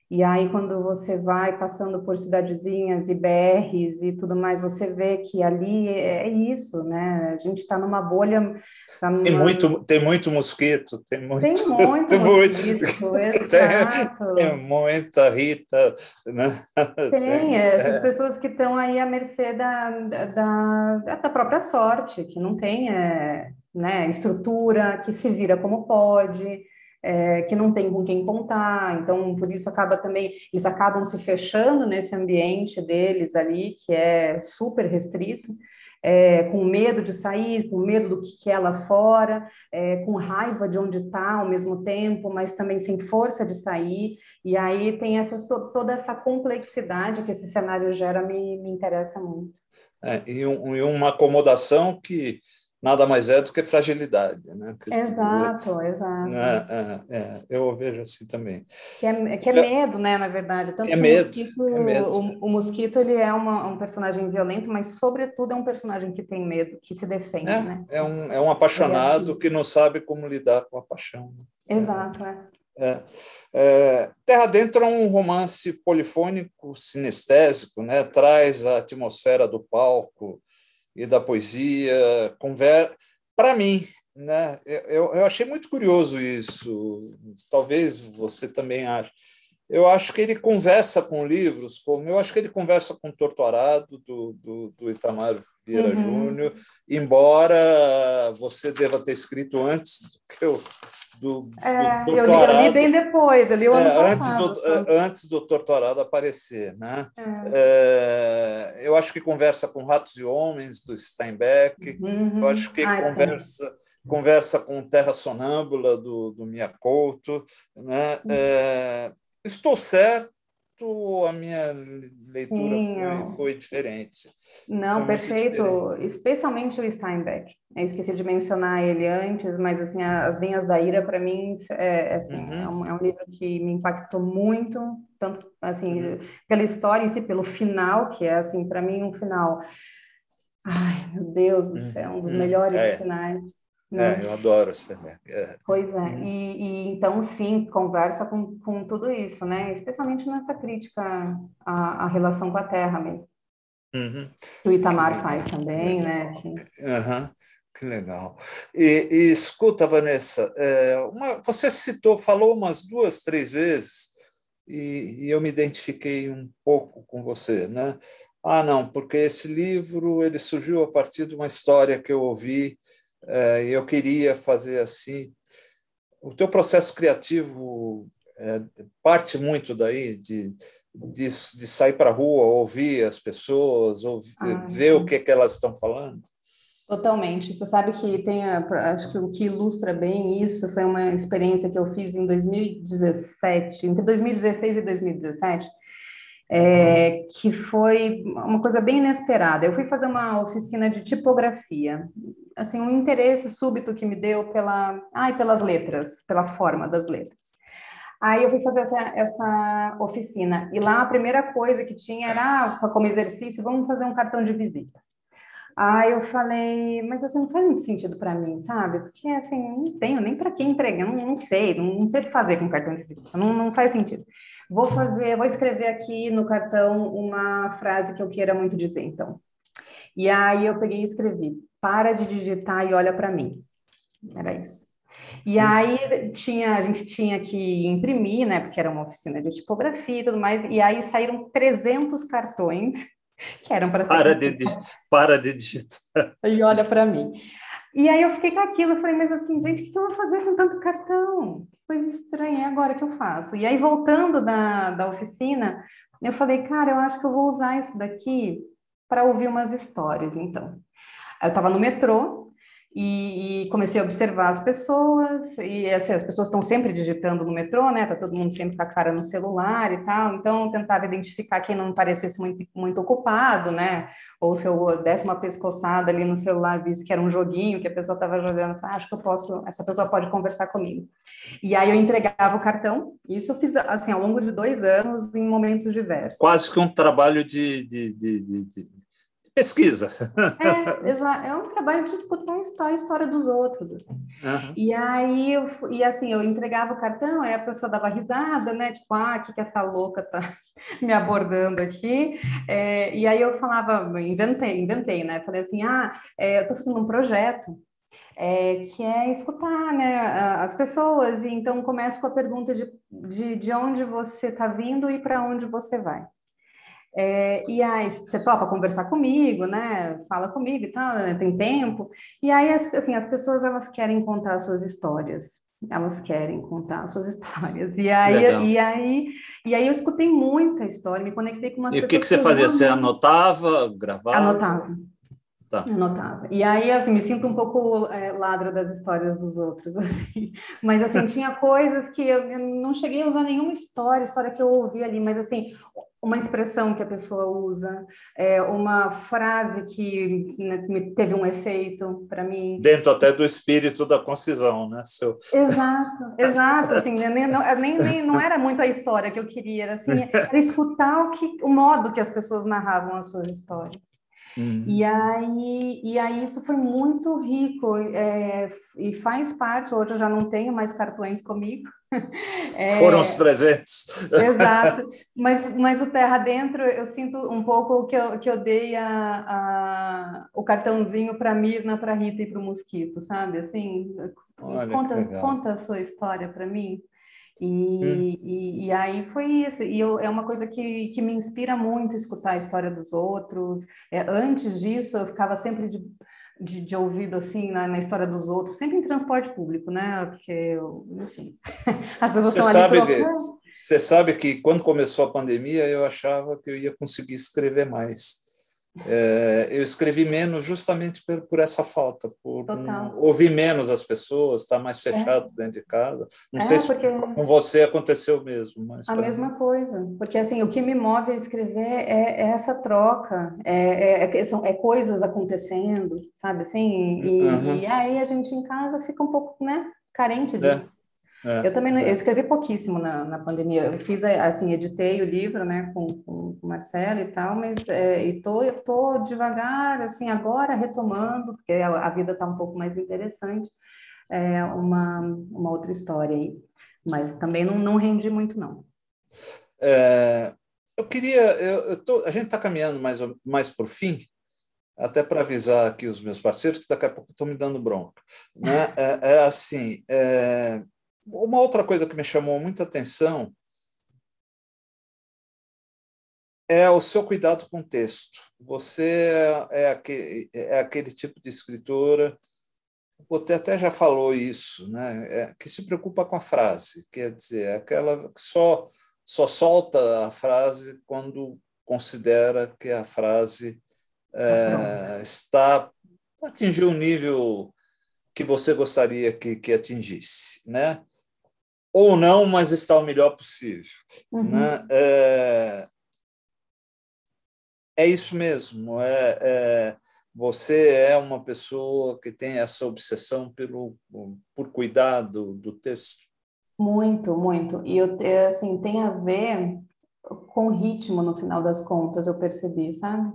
E aí, quando você vai passando por cidadezinhas e BRs e tudo mais, você vê que ali é, é isso, né? A gente está numa bolha. Tá numa... Tem, muito, tem muito mosquito, tem muito. Tem muito tem mosquito, muito, exato. Tem, muita Rita, né? Tem, essas é. pessoas que estão aí à mercê da, da, da própria sorte, que não tem é, né, estrutura, que se vira como pode é, que não tem com quem contar, então por isso acaba também, eles acabam se fechando nesse ambiente deles ali, que é super restrito, é, com medo de sair, com medo do que, que é lá fora, é, com raiva de onde está ao mesmo tempo, mas também sem força de sair, e aí tem essa, toda essa complexidade que esse cenário gera, me, me interessa muito. É, e, um, e uma acomodação que nada mais é do que fragilidade. Né? Exato, exato. É, é, é, eu vejo assim também. Que é, que é medo, né, na verdade. Tanto é medo, o mosquito, é medo. O, o, mosquito ele é uma, um personagem violento, mas, sobretudo, é um personagem que tem medo, que se defende. É, né? é, um, é um apaixonado que não sabe como lidar com a paixão. Né? Exato, é. É, é, Terra Dentro é um romance polifônico, sinestésico, né? traz a atmosfera do palco, e da poesia, conver... para mim, né? Eu, eu achei muito curioso isso. Talvez você também ache. Eu acho que ele conversa com livros, como eu acho que ele conversa com Torturado do, do, do Itamar Vieira uhum. Júnior, embora você deva ter escrito antes do que eu do, é, do eu, li, eu, li, bem depois, eu li o ano é, antes passado. Do, é, antes do Torturado aparecer. Né? É. é. eu acho que conversa com Ratos e Homens, do Steinbeck, uhum. eu acho que Ai, conversa, conversa com Terra Sonâmbula, do, do Miyakoto. Né? Uhum. É, estou certo a minha leitura foi, foi, diferente. Não, foi perfeito. Diferente. Especialmente o Steinbeck. Eu esqueci de mencionar ele antes, mas assim, As Vinhas da Ira, para mim, é, assim, uhum. é, um, é, um, livro que me impactou muito, tanto assim, uhum. pela história em si, pelo final, que é assim, para mim, um final. Ai, meu Deus do céu, um dos uhum. melhores é. finais. Né? É, eu adoro também. É. Pois é, uhum. e, e, então sim, conversa com, com tudo isso, né? Especialmente nessa crítica à, à relação com a terra mesmo. Uhum. Que o Itamar faz também, né? Que... Uhum. Que legal. E, e escuta, Vanessa, é, uma, você citou, falou umas duas, três vezes, e, e, eu me identifiquei um pouco com você, né? Ah, não, porque esse livro ele surgiu a partir de uma história que eu ouvi é, eu queria fazer assim. O teu processo criativo é, parte muito daí de, de, de sair para a rua, ouvir as pessoas, ouvir, ah, ver o que, que elas estão falando? Totalmente. Você sabe que tem, a, acho que o que ilustra bem isso foi uma experiência que eu fiz em 2017, entre 2016 e 2017, é, que foi uma coisa bem inesperada. Eu fui fazer uma oficina de tipografia, assim, um interesse súbito que me deu pela, ai, pelas letras, pela forma das letras. Aí eu fui fazer essa, essa oficina, e lá a primeira coisa que tinha era, ah, como exercício, vamos fazer um cartão de visita. Aí eu falei, mas assim, não faz muito sentido para mim, sabe? Porque assim, não tenho nem para quem entregar, não, não sei, não, não, sei o que fazer com cartão de visita, não, não faz sentido. Vou fazer, vou escrever aqui no cartão uma frase que eu queira muito dizer, então. E aí eu peguei e escrevi: para de digitar e olha para mim. Era isso. E aí tinha, a gente tinha que imprimir, né? Porque era uma oficina de tipografia e tudo mais. E aí saíram 300 cartões que eram para para de, para de digitar. E olha para mim. E aí eu fiquei com aquilo, eu falei, mas assim, gente, o que eu vou fazer com tanto cartão? Que coisa estranha, é agora que eu faço? E aí, voltando da, da oficina, eu falei, cara, eu acho que eu vou usar isso daqui para ouvir umas histórias, então. Eu estava no metrô, e, comecei a observar as pessoas, e assim, as pessoas estão sempre digitando no metrô, né? Tá todo mundo sempre com a cara no celular e tal, então eu tentava identificar quem não parecesse muito, muito ocupado, né? Ou se eu desse uma pescoçada ali no celular, visse que era um joguinho que a pessoa estava jogando, ah, acho que eu posso, essa pessoa pode conversar comigo. E aí eu entregava o cartão, isso eu fiz assim ao longo de dois anos em momentos diversos. Quase que um trabalho de, de, de, de pesquisa. É, é um trabalho de escutar a história, dos outros, assim. Uhum. E aí, eu, e assim, eu entregava o cartão, aí a pessoa dava risada, né? Tipo, ah, o que, que essa louca tá me abordando aqui? É, e aí eu falava, inventei, inventei, né? Falei assim, ah, é, eu tô fazendo um projeto é, que é escutar né, as pessoas, e então começo com a pergunta de, de, de onde você está vindo e para onde você vai. É, e aí, você topa conversar comigo, né? Fala comigo e tal, né? tem tempo. E aí, assim, as pessoas, elas querem contar suas histórias. Elas querem contar suas histórias. E aí, e aí, e aí eu escutei muita história, me conectei com uma E o que, que você fazia? Você anotava, gravava? Anotava. Tá. Anotava. E aí, assim, me sinto um pouco é, ladra das histórias dos outros, assim. Mas, assim, tinha coisas que eu, eu, não cheguei a usar nenhuma história, história que eu ouvi ali, mas, assim, uma expressão que a pessoa usa, é, uma frase que né, teve um efeito para mim. Dentro até do espírito da concisão, né? Seu... Exato, exato. Assim, nem, não, nem, nem, não era muito a história que eu queria, era, assim, era escutar o, que, o modo que as pessoas narravam as suas histórias. Uhum. E, aí, e aí isso foi muito rico é, e faz parte, hoje eu já não tenho mais cartões comigo. É, Foram os 300. Exato, mas, mas o Terra Dentro eu sinto um pouco que eu, que eu dei a, a o cartãozinho para a Mirna, para a Rita e para o Mosquito, sabe? Assim, Olha, conta, conta a sua história para mim. E, hum. e, e, aí foi isso. E eu, é uma coisa que, que me inspira muito escutar a história dos outros. É, antes disso, eu ficava sempre de, de, de ouvido assim na, na, história dos outros, sempre em transporte público, né? Porque, eu, enfim, as pessoas você estão ali. Sabe, você sabe que quando começou a pandemia, eu achava que eu ia conseguir escrever mais. É, eu escrevi menos justamente por, por essa falta, por ouvir menos as pessoas, estar mais é. fechado é. dentro de casa. Não é, sei se com você aconteceu mesmo. Mas a mesma mim... coisa, porque assim, o que me move a escrever é, é essa troca, é, é, são, é coisas acontecendo, sabe assim? E, uhum. e, aí a gente em casa fica um pouco né, carente disso. É, eu também é. eu escrevi pouquíssimo na, na pandemia. Eu fiz assim, editei o livro, né, com, com o Marcelo e tal, mas é, e tô, eu tô devagar, assim, agora retomando, porque a, a vida está um pouco mais interessante, é uma, uma outra história aí. Mas também não, não rendi muito, não. É, eu queria, eu, eu tô, a gente está caminhando mais, mais por fim, até para avisar aqui os meus parceiros que daqui a pouco estão me dando bronca. Né? É, é assim, é, uma outra coisa que me chamou muita atenção é o seu cuidado com o texto. Você é aquele, é aquele tipo de escritora o Poté até já falou isso, né? É, que se preocupa com a frase, quer dizer, aquela que só, só solta a frase quando considera que a frase é, está atingiu o nível que você gostaria que, que atingisse, né? Ou não, mas está o melhor possível. Uhum. Né? É, é isso mesmo. É, é, você é uma pessoa que tem essa obsessão pelo, por cuidar do, do texto? Muito, muito. E eu, assim, tem a ver com ritmo, no final das contas, eu percebi, sabe?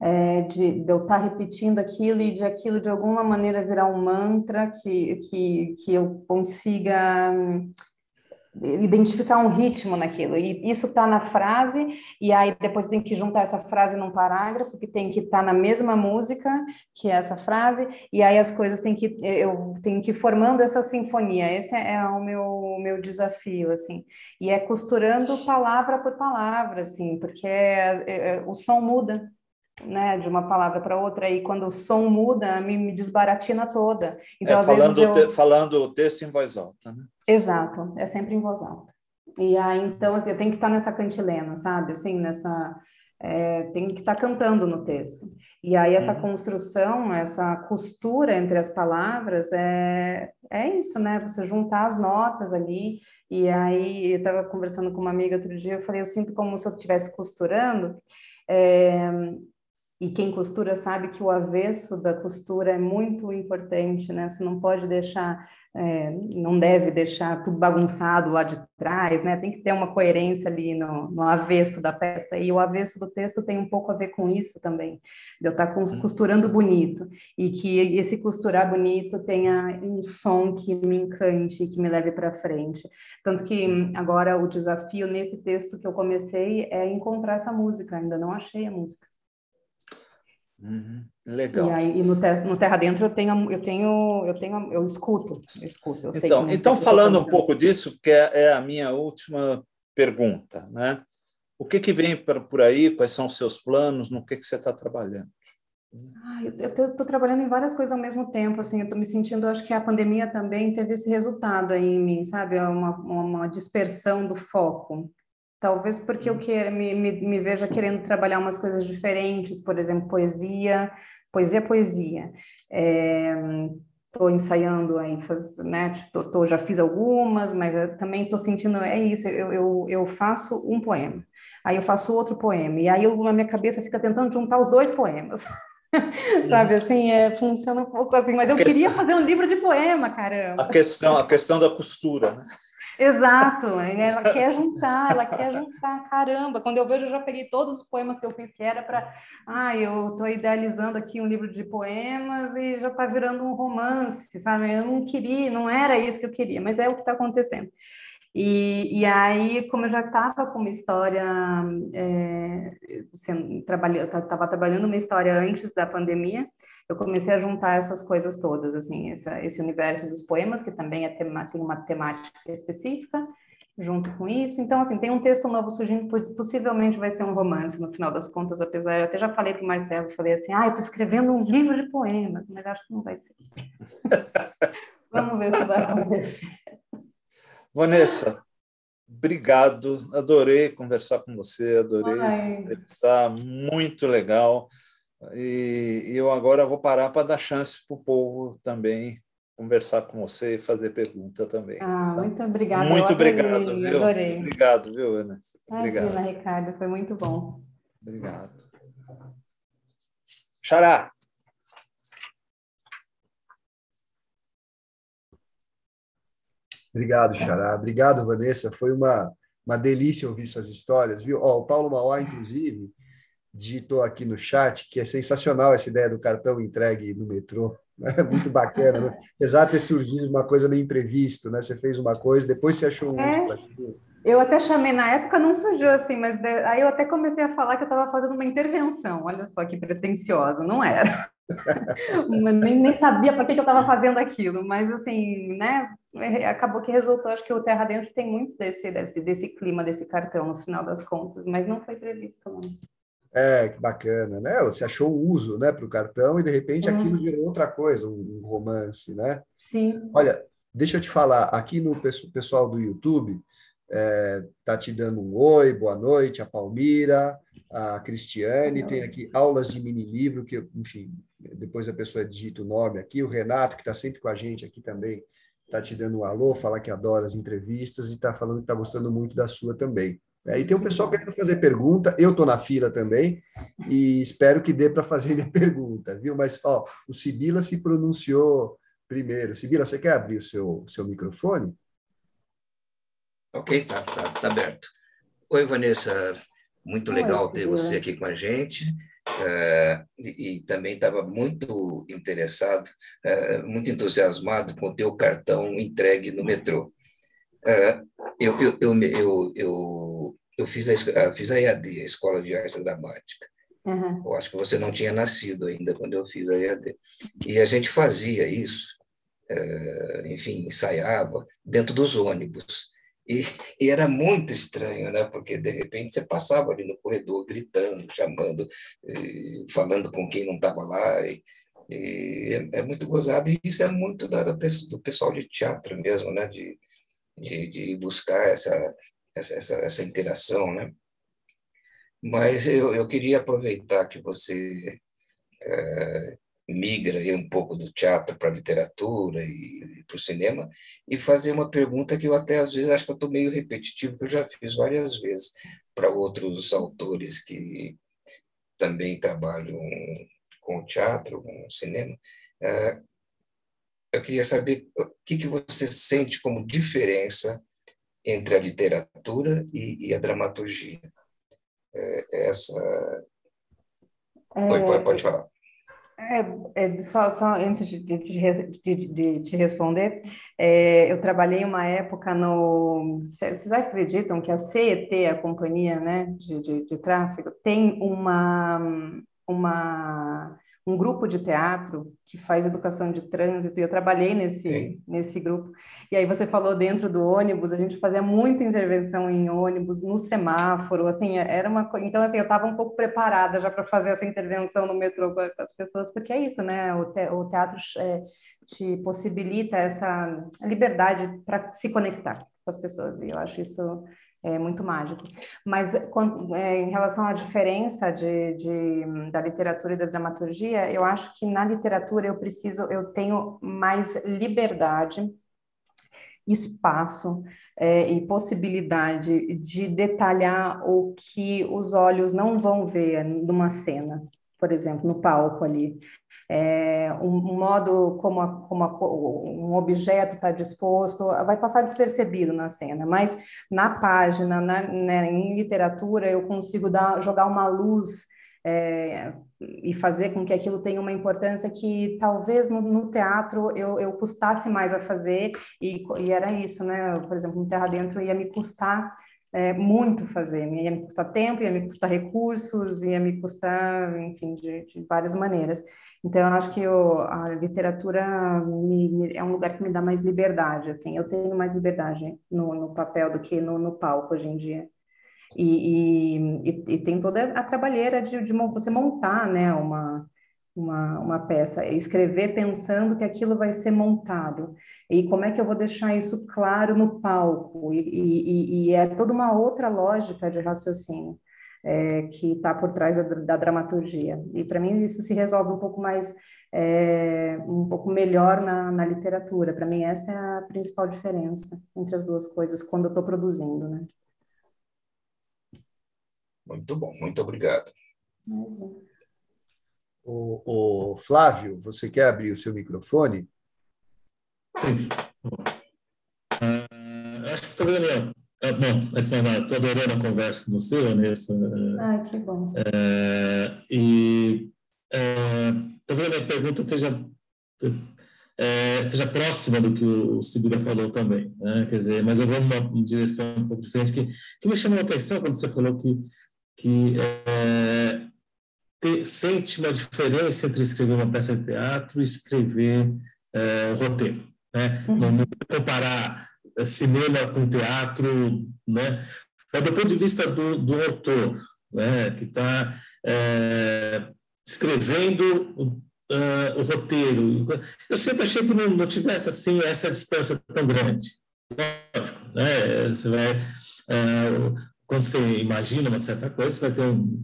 É, de, de, eu estar tá repetindo aquilo e de aquilo de alguma maneira virar um mantra que, que, que eu consiga identificar um ritmo naquilo. E isso está na frase, e aí depois tem que juntar essa frase num parágrafo que tem que estar tá na mesma música que é essa frase, e aí as coisas têm que eu tenho que ir formando essa sinfonia. Esse é o meu meu desafio assim. E é costurando palavra por palavra assim, porque é, é, o som muda né, de uma palavra para outra, e quando o som muda, me, me desbaratina toda. Então, é, falando, eu... te, falando o texto em voz alta, né? Exato, é sempre em voz alta. E aí, então, eu tenho que estar nessa cantilena, sabe? Assim, nessa... É, tem que estar cantando no texto. E aí, essa uhum. construção, essa costura entre as palavras, é, é isso, né? Você juntar as notas ali. E aí, eu estava conversando com uma amiga outro dia, eu falei, eu sinto como se eu estivesse costurando. É, e quem costura sabe que o avesso da costura é muito importante, né? Você não pode deixar, é, não deve deixar tudo bagunçado lá de trás, né? Tem que ter uma coerência ali no, no, avesso da peça. E o avesso do texto tem um pouco a ver com isso também, de eu estar uhum. costurando bonito e que esse costurar bonito tenha um som que me encante, que me leve para frente. Tanto que agora o desafio nesse texto que eu comecei é encontrar essa música. Ainda não achei a música. Uhum. Legal. E aí e no, no, Terra Dentro eu tenho, eu tenho, eu tenho, eu escuto, eu escuto. Eu então, então falando um pouco disso, que é, é, a minha última pergunta, né? O que que vem por aí? Quais são os seus planos? No que que você está trabalhando? Ah, eu estou trabalhando em várias coisas ao mesmo tempo, assim, eu estou me sentindo, acho que a pandemia também teve esse resultado aí em mim, sabe, é uma, uma dispersão do foco. Talvez porque eu que, me, me, me veja querendo trabalhar umas coisas diferentes, por exemplo, poesia, poesia, poesia. Estou é, ensaiando aí, faz, né? Tô, tô, já fiz algumas, mas também estou sentindo, é isso, eu, eu, eu faço um poema, aí eu faço outro poema, e aí eu, na minha cabeça fica tentando juntar os dois poemas. Sabe assim, é, funciona um pouco assim, mas eu questão, queria fazer um livro de poema, caramba. A questão, a questão da costura, né? Exato, ela quer juntar, ela quer juntar, caramba. Quando eu vejo, eu já peguei todos os poemas que eu fiz, que era para. Ah, eu estou idealizando aqui um livro de poemas e já está virando um romance, sabe? Eu não queria, não era isso que eu queria, mas é o que está acontecendo. E, e aí, como eu já estava com uma história, é, sendo, trabalhando, estava trabalhando uma história antes da pandemia, eu comecei a juntar essas coisas todas, assim, essa, esse universo dos poemas, que também é tema, tem uma temática específica, junto com isso. Então, assim, tem um texto novo surgindo, possivelmente vai ser um romance, no final das contas, apesar, eu até já falei para o Marcelo, falei assim, ah, eu estou escrevendo um livro de poemas, mas acho que não vai ser. Vamos ver o que vai acontecer. Vanessa, obrigado, adorei conversar com você, adorei Ai. entrevistar, muito legal. E eu agora vou parar para dar chance para o povo também conversar com você e fazer pergunta também. Ah, tá? muito obrigada. Muito obrigado, viu? Adorei. Obrigado, viu, Ana? Obrigado. Imagina, Ricardo, foi muito bom. Obrigado. Xará. Obrigado, Xará. Obrigado, Vanessa. Foi uma, uma delícia ouvir suas histórias, viu? Ó, o Paulo Mauá, inclusive, digitou aqui no chat que é sensacional essa ideia do cartão entregue no metrô. É muito bacana, né? apesar de ter surgido uma coisa meio imprevisto, né? Você fez uma coisa, depois você achou um é. Eu até chamei, na época não surgiu assim, mas aí eu até comecei a falar que eu estava fazendo uma intervenção. Olha só que pretensiosa, não era. nem, nem sabia para que, que eu estava fazendo aquilo, mas assim, né? Acabou que resultou. Acho que o Terra Dentro tem muito desse, desse, desse clima, desse cartão, no final das contas, mas não foi previsto, não. É, que bacana, né? Você achou o uso, né, para o cartão e de repente uhum. aquilo virou outra coisa, um, um, romance, né? Sim. Olha, deixa eu te falar, aqui no pessoal do YouTube é, tá te dando um oi, boa noite, a Palmira, a Cristiane, tem aqui aulas de mini livro que, enfim, depois a pessoa digita o nome aqui, o Renato que está sempre com a gente aqui também está te dando um alô, falar que adora as entrevistas e está falando que está gostando muito da sua também. É, e tem um pessoal querendo fazer pergunta, eu estou na fila também, e espero que dê para fazer minha pergunta, viu? Mas, ó, o Sibila se pronunciou primeiro. Sibila, você quer abrir o seu, seu microfone? Ok, está tá, tá aberto. Oi, Vanessa, muito legal ter você aqui com a gente. Uh, e, e, também estava muito interessado, uh, muito entusiasmado com o teu cartão entregue no metrô. Uh, eu, eu, eu, eu, eu, fiz, a, fiz a EAD, a Escola de Arte Dramática. Uhum. Eu acho que você não tinha nascido ainda quando eu fiz a EAD. E a gente fazia isso, enfim, ensaiava dentro dos ônibus. E, e, era muito estranho, né? porque de repente você passava ali no corredor gritando, chamando, falando com quem não estava lá. E, e é, é, muito gozado, e isso é muito da, da, do pessoal de teatro mesmo, né? de, de, de buscar essa, essa, essa, essa, interação. Né? Mas eu, eu queria aproveitar que você é, migra aí um pouco do teatro para a literatura e, e para o cinema, e fazer uma pergunta que eu até às vezes acho que eu estou meio repetitivo, que eu já fiz várias vezes para outros autores que também trabalham com teatro, com cinema. É, eu queria saber o que, que você sente como diferença entre a literatura e, e a dramaturgia. É, essa. É... Pode, pode falar. É, é, só, só antes de, de, de, de te responder, é, eu trabalhei uma época no. Vocês acreditam que a CET, a companhia né, de, de, de tráfego, tem uma, uma um grupo de teatro que faz educação de trânsito, e eu trabalhei nesse, nesse grupo. E aí você falou dentro do ônibus, a gente fazia muita intervenção em ônibus, no semáforo, assim, era uma Então, assim, eu estava um pouco preparada já para fazer essa intervenção no metrô com as pessoas, porque é isso, né? O, te, o teatro é, te possibilita essa liberdade para se conectar com as pessoas, e eu acho isso é muito mágico. Mas quando, é, em relação à diferença de, de, da literatura e da dramaturgia, eu acho que na literatura eu preciso, eu tenho mais liberdade, espaço é, e possibilidade de detalhar o que os olhos não vão ver numa cena, por exemplo, no palco ali é, um, um, modo como, a, como a, um objeto está disposto, vai passar despercebido na cena, mas na página, na, né, em literatura, eu consigo dar, jogar uma luz é, e fazer com que aquilo tenha uma importância que talvez no, no teatro eu, eu custasse mais a fazer, e, e era isso, né? Por exemplo, no Terra Dentro ia me custar é, muito fazer, ia me custar tempo, ia me custar recursos, ia me custar, enfim, de, de várias maneiras. Então, eu acho que o, a literatura me, me, é um lugar que me dá mais liberdade, assim, eu tenho mais liberdade no, no papel do que no, no palco hoje em dia. E, e, e, tem toda a trabalheira de, de você montar, né, uma, uma, uma peça, escrever pensando que aquilo vai ser montado. E como é que eu vou deixar isso claro no palco? E, e, e é toda uma outra lógica de raciocínio é, que está por trás da, da dramaturgia. E para mim isso se resolve um pouco mais, é, um pouco melhor na, na literatura. Para mim essa é a principal diferença entre as duas coisas quando eu estou produzindo, né? Muito bom, muito obrigado. O, o Flávio, você quer abrir o seu microfone? Sim. Uh, acho que estou vendo é, bom, antes de mais nada, estou adorando a conversa com você, Vanessa. Ah, que bom. É, e talvez a minha pergunta esteja, é, esteja próxima do que o Sibila falou também, né? Quer dizer, mas eu vou numa direção um pouco diferente, que, que me chamou a atenção quando você falou que, que é, te, sente uma diferença entre escrever uma peça de teatro e escrever é, roteiro. Né? Uhum. Não, não comparar cinema com teatro, né? Mas do ponto de vista do, do autor, né, que está é, escrevendo o, uh, o, roteiro. Eu sempre achei que não, não, tivesse assim essa distância tão grande. Lógico, né? Você vai, uh, quando você imagina uma certa coisa, você vai ter um,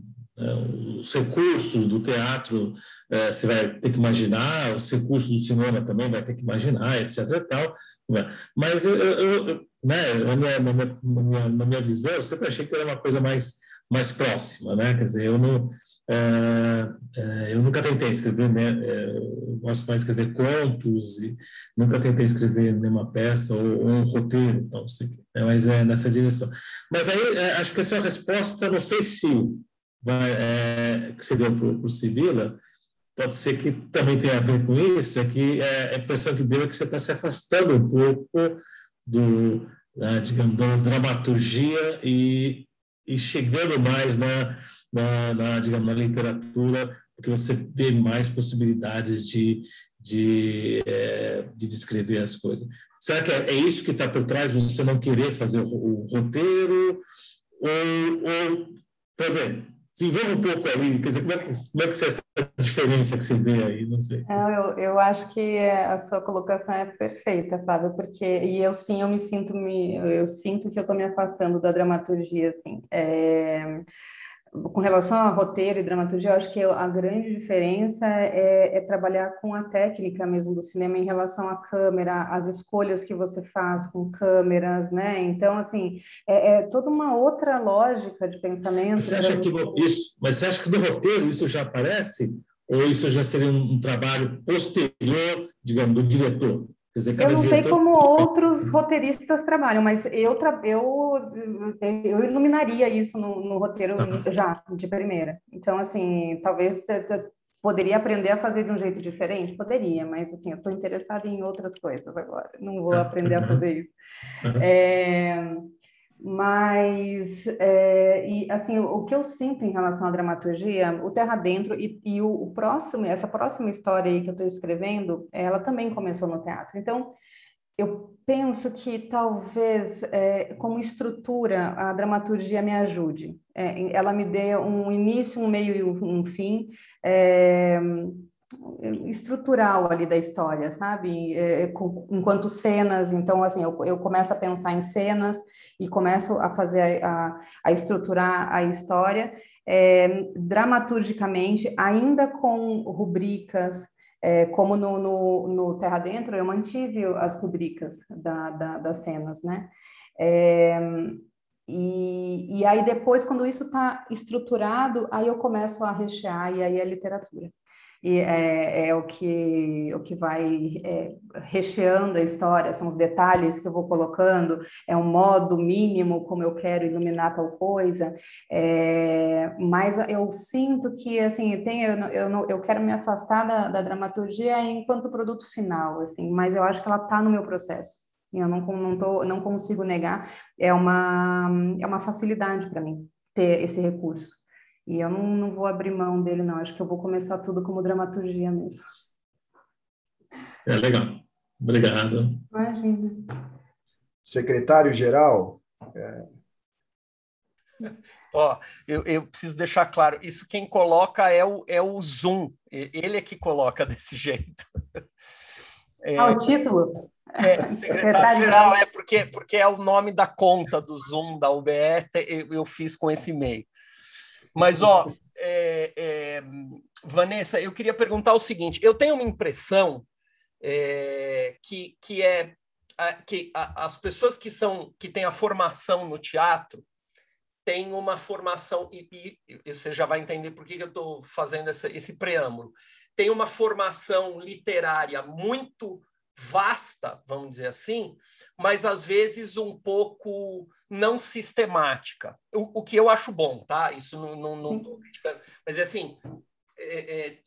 os recursos do teatro, você vai ter que imaginar, os recursos do cinema também vai ter que imaginar, etc. E tal, né? Mas eu, eu, né, na, minha, na, minha, na minha visão, eu sempre achei que era uma coisa mais mais próxima, né? Quer dizer, eu não, é, é, eu nunca tentei escrever, né? É, eu gosto mais de escrever contos e nunca tentei escrever nenhuma peça ou, ou um roteiro, então, sei, é, mas é nessa direção. Mas aí, é, acho que a sua resposta, não sei se vai, é, que você deu para o Sibila, pode ser que também tenha a ver com isso, é que a impressão que deu é que você está se afastando um pouco do, da, digamos, da dramaturgia e e chegando mais na, na, na, digamos, na literatura, porque você vê mais possibilidades de, de, é, de descrever as coisas. Será que é, é isso que está por trás de você não querer fazer o, o roteiro? Ou, ou por exemplo, desenvolva um pouco aí, quer dizer, como é que, como é que é essa diferença que você vê aí, não sei. eu, eu acho que a sua colocação é perfeita, Flávio, porque, e eu sim, eu me sinto, me, eu sinto que eu estou me afastando da dramaturgia, assim, é, com relação a roteiro e dramaturgia, eu acho que a grande diferença é, é, trabalhar com a técnica mesmo do cinema em relação à câmera, as escolhas que você faz com câmeras, né? Então, assim, é, é toda uma outra lógica de pensamento. Você acha que isso, mas você acha que no roteiro isso já aparece? Ou isso já seria um, um trabalho posterior, digamos, do diretor? Dizer, eu não sei como outros roteiristas trabalham, mas eu, tra... eu, eu iluminaria isso no, no roteiro já, de primeira. Então, assim, talvez poderia aprender a fazer de um jeito diferente? Poderia, mas, assim, eu estou interessada em outras coisas agora. Não vou aprender a fazer isso. É... Mas, é, e, assim, o, que eu sinto em relação à dramaturgia, o Terra Dentro e, e o, o, próximo, essa próxima história aí que eu estou escrevendo, ela também começou no teatro. Então, eu penso que talvez, é, como estrutura, a dramaturgia me ajude. É, ela me dê um início, um meio e um fim. É, estrutural ali da história, sabe? É, enquanto cenas, então assim, eu, eu começo a pensar em cenas e começo a fazer a, a estruturar a história é, dramaturgicamente, ainda com rubricas, é, como no, no, no, Terra Dentro, eu mantive as rubricas da, da, das cenas, né? É, e, e aí depois, quando isso está estruturado, aí eu começo a rechear e aí é literatura e é, é, o que o que vai é, recheando a história, são os detalhes que eu vou colocando, é um modo mínimo como eu quero iluminar tal coisa, é, mas eu sinto que assim tem eu, eu, eu quero me afastar da, da dramaturgia enquanto produto final, assim, mas eu acho que ela está no meu processo. Eu não, não, tô, não consigo negar, é uma, é uma facilidade para mim ter esse recurso. E eu não, não vou abrir mão dele, não. Acho que eu vou começar tudo como dramaturgia mesmo. É legal. Obrigado. Imagina. Secretário-geral. É... Ó, eu, eu, preciso deixar claro, isso quem coloca é o, é o Zoom, ele é que coloca desse jeito. É, ah, o título? É, secretário-geral, é porque, porque é o nome da conta do Zoom da UBE, eu, eu fiz com esse e-mail. Mas, ó, é, é, Vanessa, eu queria perguntar o seguinte: eu tenho uma impressão é, que, que é que as pessoas que são que têm a formação no teatro têm uma formação e, e você já vai entender por que eu estou fazendo essa, esse preâmbulo. Tem uma formação literária muito vasta, vamos dizer assim, mas às vezes um pouco não sistemática, o, o que eu acho bom, tá? Isso não estou criticando, mas é assim, é, é,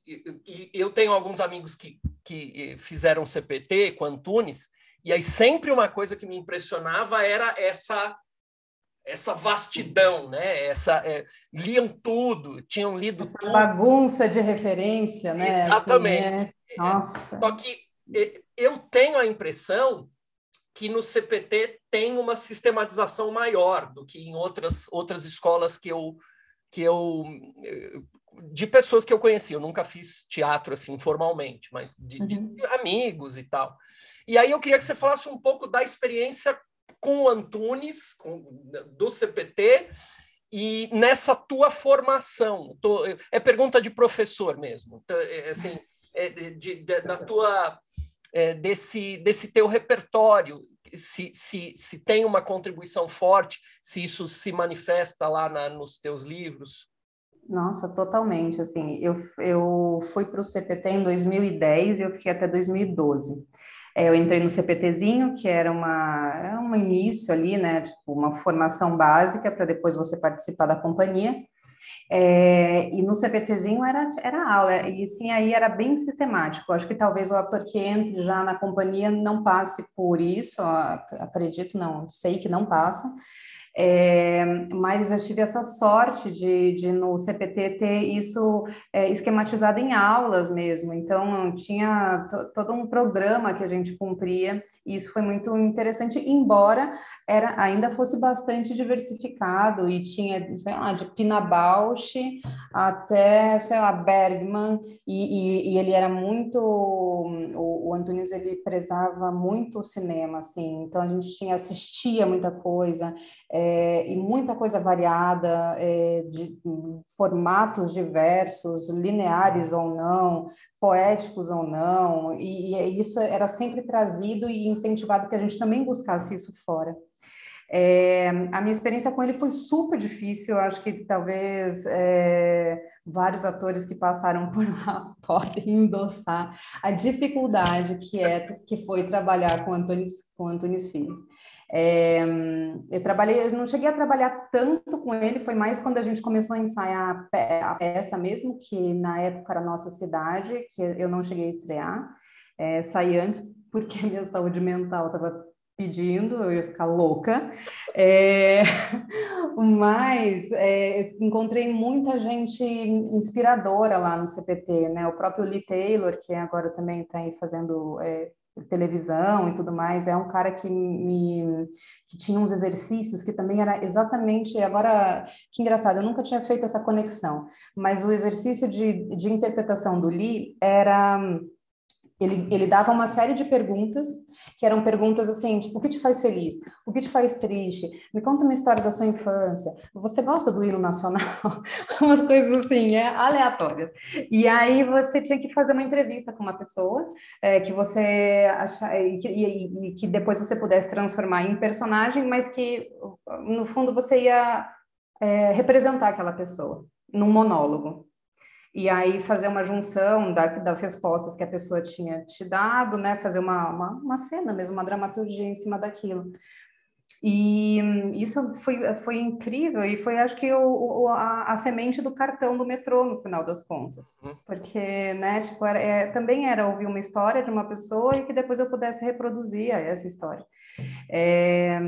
eu tenho alguns amigos que, que fizeram CPT com Antunes, e aí sempre uma coisa que me impressionava era essa essa vastidão, né? Essa é, liam tudo, tinham lido essa tudo. Bagunça de referência, né? Exatamente. Assim. Nossa. Só que eu tenho a impressão que no CPT tem uma sistematização maior do que em outras, outras escolas que eu, que eu de pessoas que eu conheci, eu nunca fiz teatro assim formalmente, mas de, uhum. de amigos e tal. E aí eu queria que você falasse um pouco da experiência com o Antunes, com, do CPT, e nessa tua formação. Tô, é pergunta de professor mesmo, é, assim, é, de, de, da tua, é, desse, desse teu repertório, se, se, se tem uma contribuição forte, se isso se manifesta lá na, nos teus livros. Nossa, totalmente. Assim, eu, eu fui para o CPT em 2010 e eu fiquei até 2012. É, eu entrei no CPTzinho, que era uma, é um início ali, né, tipo, uma formação básica para depois você participar da companhia. É, e no CPTzinho era, era aula, e sim, aí era bem sistemático. Acho que talvez o ator que entre já na companhia não passe por isso, acredito, não, sei que não passa, é, mas eu tive essa sorte de, de no CPT ter isso é, esquematizado em aulas mesmo. Então, tinha todo um programa que a gente cumpria, e isso foi muito interessante, embora era, ainda fosse bastante diversificado, e tinha, sei lá, de Pina Bausch até, sei lá, Bergman, e, e, e ele era muito, o, o Antunes, ele prezava muito o cinema, assim, então a gente tinha, assistia muita coisa, é, e muita coisa variada, é, de formatos diversos, lineares ou não, poéticos ou não, e, e, isso era sempre trazido e incentivado que a gente também buscasse isso fora. É, a minha experiência com ele foi super difícil, eu acho que talvez é, vários atores que passaram por lá podem endossar a dificuldade que é que foi trabalhar com Antunes, com Antunes Filho. É, eu trabalhei, eu não cheguei a trabalhar tanto com ele, foi mais quando a gente começou a ensaiar a peça mesmo, que na época era Nossa Cidade, que eu não cheguei a estrear. É, saí antes porque minha saúde mental estava pedindo, eu ia ficar louca. É, mas é, encontrei muita gente inspiradora lá no CPT, né? O próprio Lee Taylor, que agora também está aí fazendo é, televisão e tudo mais, é um cara que me que tinha uns exercícios que também era exatamente agora que engraçado, eu nunca tinha feito essa conexão, mas o exercício de, de interpretação do Lee era ele, ele dava uma série de perguntas, que eram perguntas assim, tipo, o que te faz feliz? O que te faz triste? Me conta uma história da sua infância. Você gosta do hino nacional? Umas coisas assim, é, aleatórias. E aí você tinha que fazer uma entrevista com uma pessoa é, que você achar, e, e, e que depois você pudesse transformar em personagem, mas que no fundo você ia é, representar aquela pessoa num monólogo e aí fazer uma junção da, das respostas que a pessoa tinha te dado, né? Fazer uma, uma, uma cena mesmo, uma dramaturgia em cima daquilo. E isso foi, foi incrível e foi, acho que, o, o a, a, semente do cartão do metrô, no final das contas. Uhum. Porque, né, tipo, era, é, também era ouvir uma história de uma pessoa e que depois eu pudesse reproduzir essa história. É,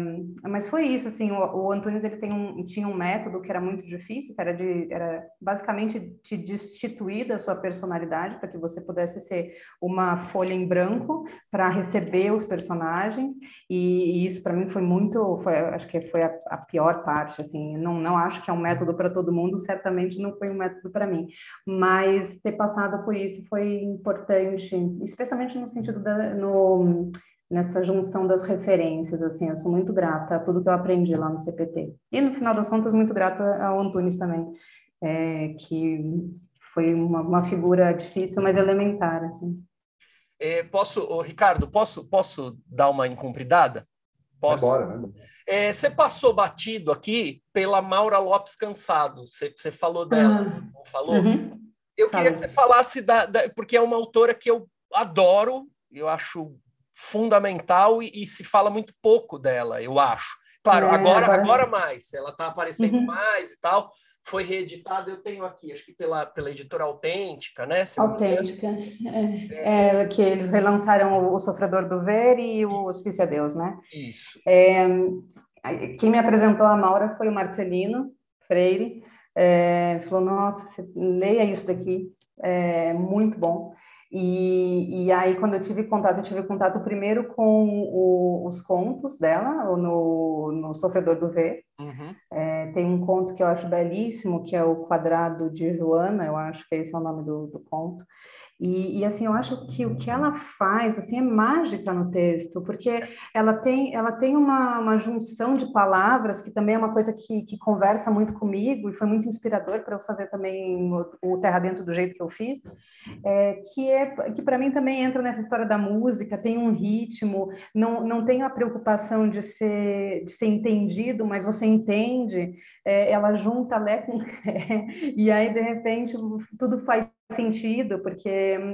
mas foi isso, assim, o, o Antunes ele um, tinha um método que era muito difícil, que era, de, era basicamente te destituir da sua personalidade para que você pudesse ser uma folha em branco para receber os personagens, e, e isso para mim foi muito, foi, acho que foi a, a, pior parte, assim, não, não acho que é um método para todo mundo, certamente não foi um método para mim, mas ter passado por isso foi importante, especialmente no sentido da, no nessa junção das referências, assim, eu sou muito grata a tudo que eu aprendi lá no CPT. E, no final das contas, muito grata ao Antunes também, é, que foi uma, uma, figura difícil, mas elementar, assim. É, posso, ô, Ricardo, posso, posso dar uma incumpridada? Posso? Vai embora, É, você passou batido aqui pela Maura Lopes Cansado, você, você falou dela, uhum. falou? Uhum. Eu queria que você falasse da, da, porque é uma autora que eu adoro, eu acho fundamental e, e, se fala muito pouco dela, eu acho. Claro, é, agora, agora, agora mais, ela está aparecendo uhum. mais e tal. Foi reeditado, eu tenho aqui, acho que pela, pela editora Autêntica, né? Autêntica. É, é, que eles relançaram o, Sofredor do Ver e o Hospício a Deus, né? Isso. É, quem me apresentou a Maura foi o Marcelino Freire. É, falou, nossa, leia isso daqui, é muito bom. E, e aí, quando eu tive contato, eu tive contato primeiro com o, os contos dela, no, no Sofredor do V. Uhum. É, tem um conto que eu acho belíssimo, que é o Quadrado de Joana, eu acho que esse é o nome do, do conto. E, e, assim, eu acho que o que ela faz assim é mágica no texto, porque ela tem, ela tem uma, uma junção de palavras que também é uma coisa que, que conversa muito comigo e foi muito inspirador para eu fazer também o, o, Terra Dentro do jeito que eu fiz, é, que é que para mim também entra nessa história da música, tem um ritmo, não, não tem a preocupação de ser, de ser entendido, mas você entende, é, ela junta Lé com Ré, e aí de repente tudo faz sentido, porque,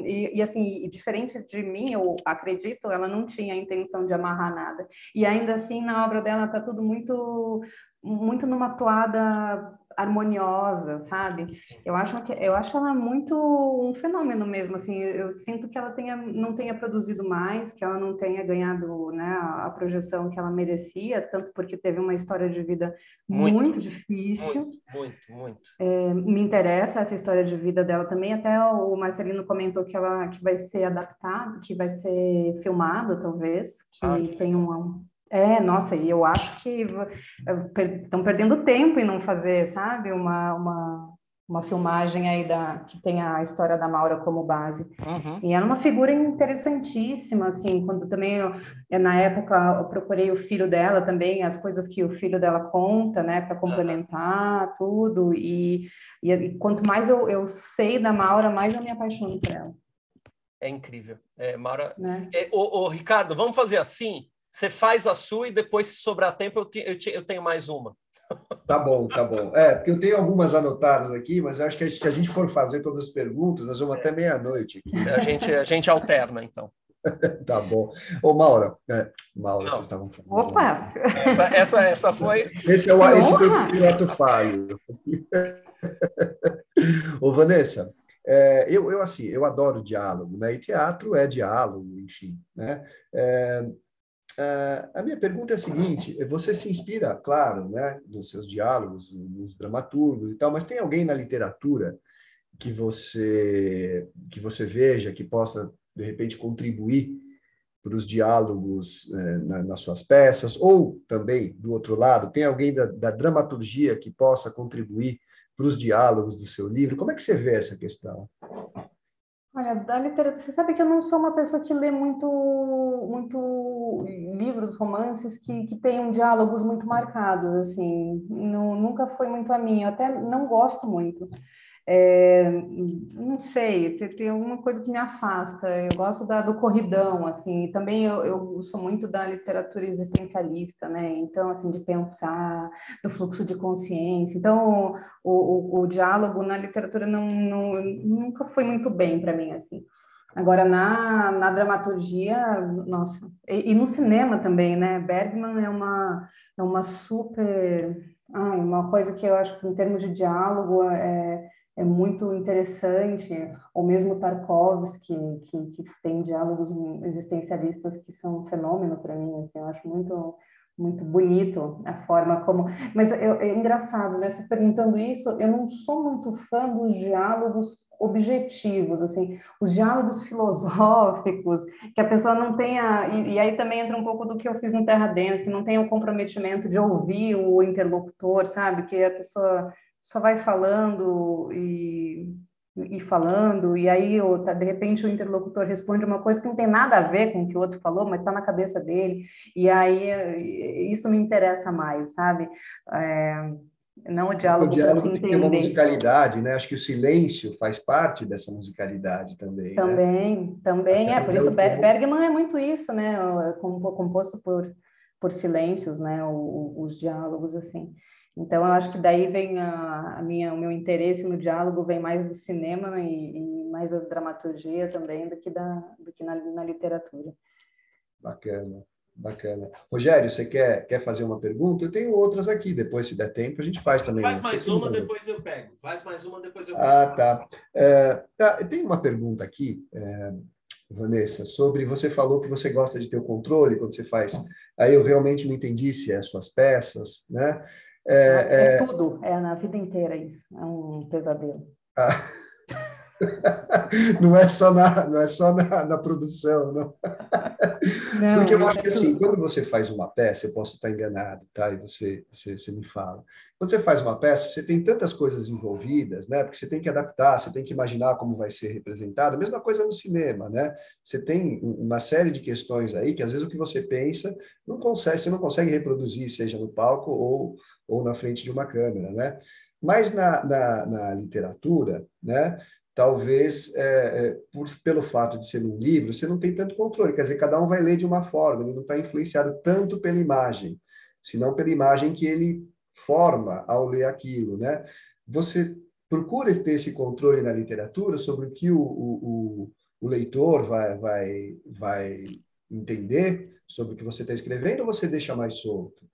e, e, assim, diferente de mim, eu acredito, ela não tinha a intenção de amarrar nada. E ainda assim, na obra dela, está tudo muito, muito numa toada harmoniosa, sabe? Eu acho que eu acho ela muito um fenômeno mesmo, assim, eu sinto que ela tenha, não tenha produzido mais, que ela não tenha ganhado, né, a projeção que ela merecia, tanto porque teve uma história de vida muito, muito difícil. Muito, muito, muito. É, me interessa essa história de vida dela também, até o Marcelino comentou que ela que vai ser adaptado, que vai ser filmado, talvez, que ah, tem uma é, nossa, e eu acho que estão perdendo tempo em não fazer, sabe, uma, uma, uma filmagem aí da, que tem a história da Maura como base. Uhum. E era uma figura interessantíssima, assim, quando também, eu, na época, eu procurei o filho dela também, as coisas que o filho dela conta, né, para complementar tudo, e, e, e, quanto mais eu, eu sei da Maura, mais eu me apaixono por ela. É incrível. É, Maura... Né? É, ô, ô, Ricardo, vamos fazer assim? Você faz a sua e depois, se sobrar tempo, eu, te, eu, te, eu tenho mais uma. Tá bom, tá bom. É, porque eu tenho algumas anotadas aqui, mas eu acho que se a gente for fazer todas as perguntas, nós vamos é. até meia-noite. A gente, a gente alterna, então. tá bom. Ô, Maura, é, Maura, Não. vocês estavam falando. Opa! Essa, essa, essa foi. Esse é o, esse foi o piloto falho. Ô, Vanessa, é, eu, eu, assim, eu adoro diálogo, né? E teatro é diálogo, enfim, né? É, Uh, a minha pergunta é a seguinte: você se inspira, claro, né, nos seus diálogos, nos dramaturgos e tal, mas tem alguém na literatura que você que você veja que possa de repente contribuir para os diálogos eh, na, nas suas peças, ou também do outro lado, tem alguém da, da dramaturgia que possa contribuir para os diálogos do seu livro? Como é que você vê essa questão? Olha, da literatura, você sabe que eu não sou uma pessoa que lê muito, muito livros, romances que, que tenham diálogos muito marcados, assim, não, nunca foi muito a mim, eu até não gosto muito. É, não sei, tem, tem, alguma coisa que me afasta. Eu gosto da, do corridão, assim. Também eu, eu, sou muito da literatura existencialista, né? Então, assim, de pensar no fluxo de consciência. Então, o, o, o diálogo na literatura não, não, nunca foi muito bem para mim, assim. Agora, na, na dramaturgia, nossa, e, e, no cinema também, né? Bergman é uma, é uma super. Ah, uma coisa que eu acho que, em termos de diálogo, é é muito interessante, ou mesmo Tarkovsky, que, que tem diálogos existencialistas que são um fenômeno para mim, assim, eu acho muito muito bonito a forma como... Mas é, é engraçado, né? Você perguntando isso, eu não sou muito fã dos diálogos objetivos, assim, os diálogos filosóficos, que a pessoa não tenha... E, e aí também entra um pouco do que eu fiz no Terra Dentro, que não tenha o comprometimento de ouvir o interlocutor, sabe? Que a pessoa só vai falando e, e falando, e aí tá, de repente o interlocutor responde uma coisa que não tem nada a ver com o que o outro falou, mas está na cabeça dele, e aí isso me interessa mais, sabe? É, não o diálogo, o diálogo tem uma musicalidade, né? Acho que o silêncio faz parte dessa musicalidade também. Também, né? também é. Por isso Bergman é muito isso, né? Composto por por silêncios, né? os diálogos assim. Então, eu acho que daí vem a, a, minha, o meu interesse no diálogo vem mais do cinema e, e mais da dramaturgia também do que, da, do que na, na, literatura. Bacana, bacana. Rogério, você quer, quer fazer uma pergunta? Eu tenho outras aqui, depois, se der tempo, a gente faz também. Faz mais uma, depois eu pego. Faz mais uma, depois eu ah, pego. Ah, tá. É, tá. Tem uma pergunta aqui, é, Vanessa, sobre você falou que você gosta de ter o controle quando você faz. Aí eu realmente não entendi se é as suas peças, né? É, é, é, tudo, é na vida inteira isso, é um pesadelo. Ah, não é só na, não é só na, na produção, não. não. Porque eu acho que assim, quando você faz uma peça, eu posso estar enganado, tá? E você, você, você me fala. Quando você faz uma peça, você tem tantas coisas envolvidas, né? Porque você tem que adaptar, você tem que imaginar como vai ser representado. A mesma coisa no cinema, né? Você tem uma série de questões aí que às vezes o que você pensa não consegue, você não consegue reproduzir, seja no palco ou, ou na frente de uma câmera, né? Mas na, na, na literatura, né? Talvez é, é, por, pelo fato de ser um livro, você não tem tanto controle. Quer dizer, cada um vai ler de uma forma, ele não está influenciado tanto pela imagem, senão pela imagem que ele forma ao ler aquilo, né? Você procura ter esse controle na literatura sobre o que o, o, o leitor vai, vai, vai entender sobre o que você está escrevendo ou você deixa mais solto?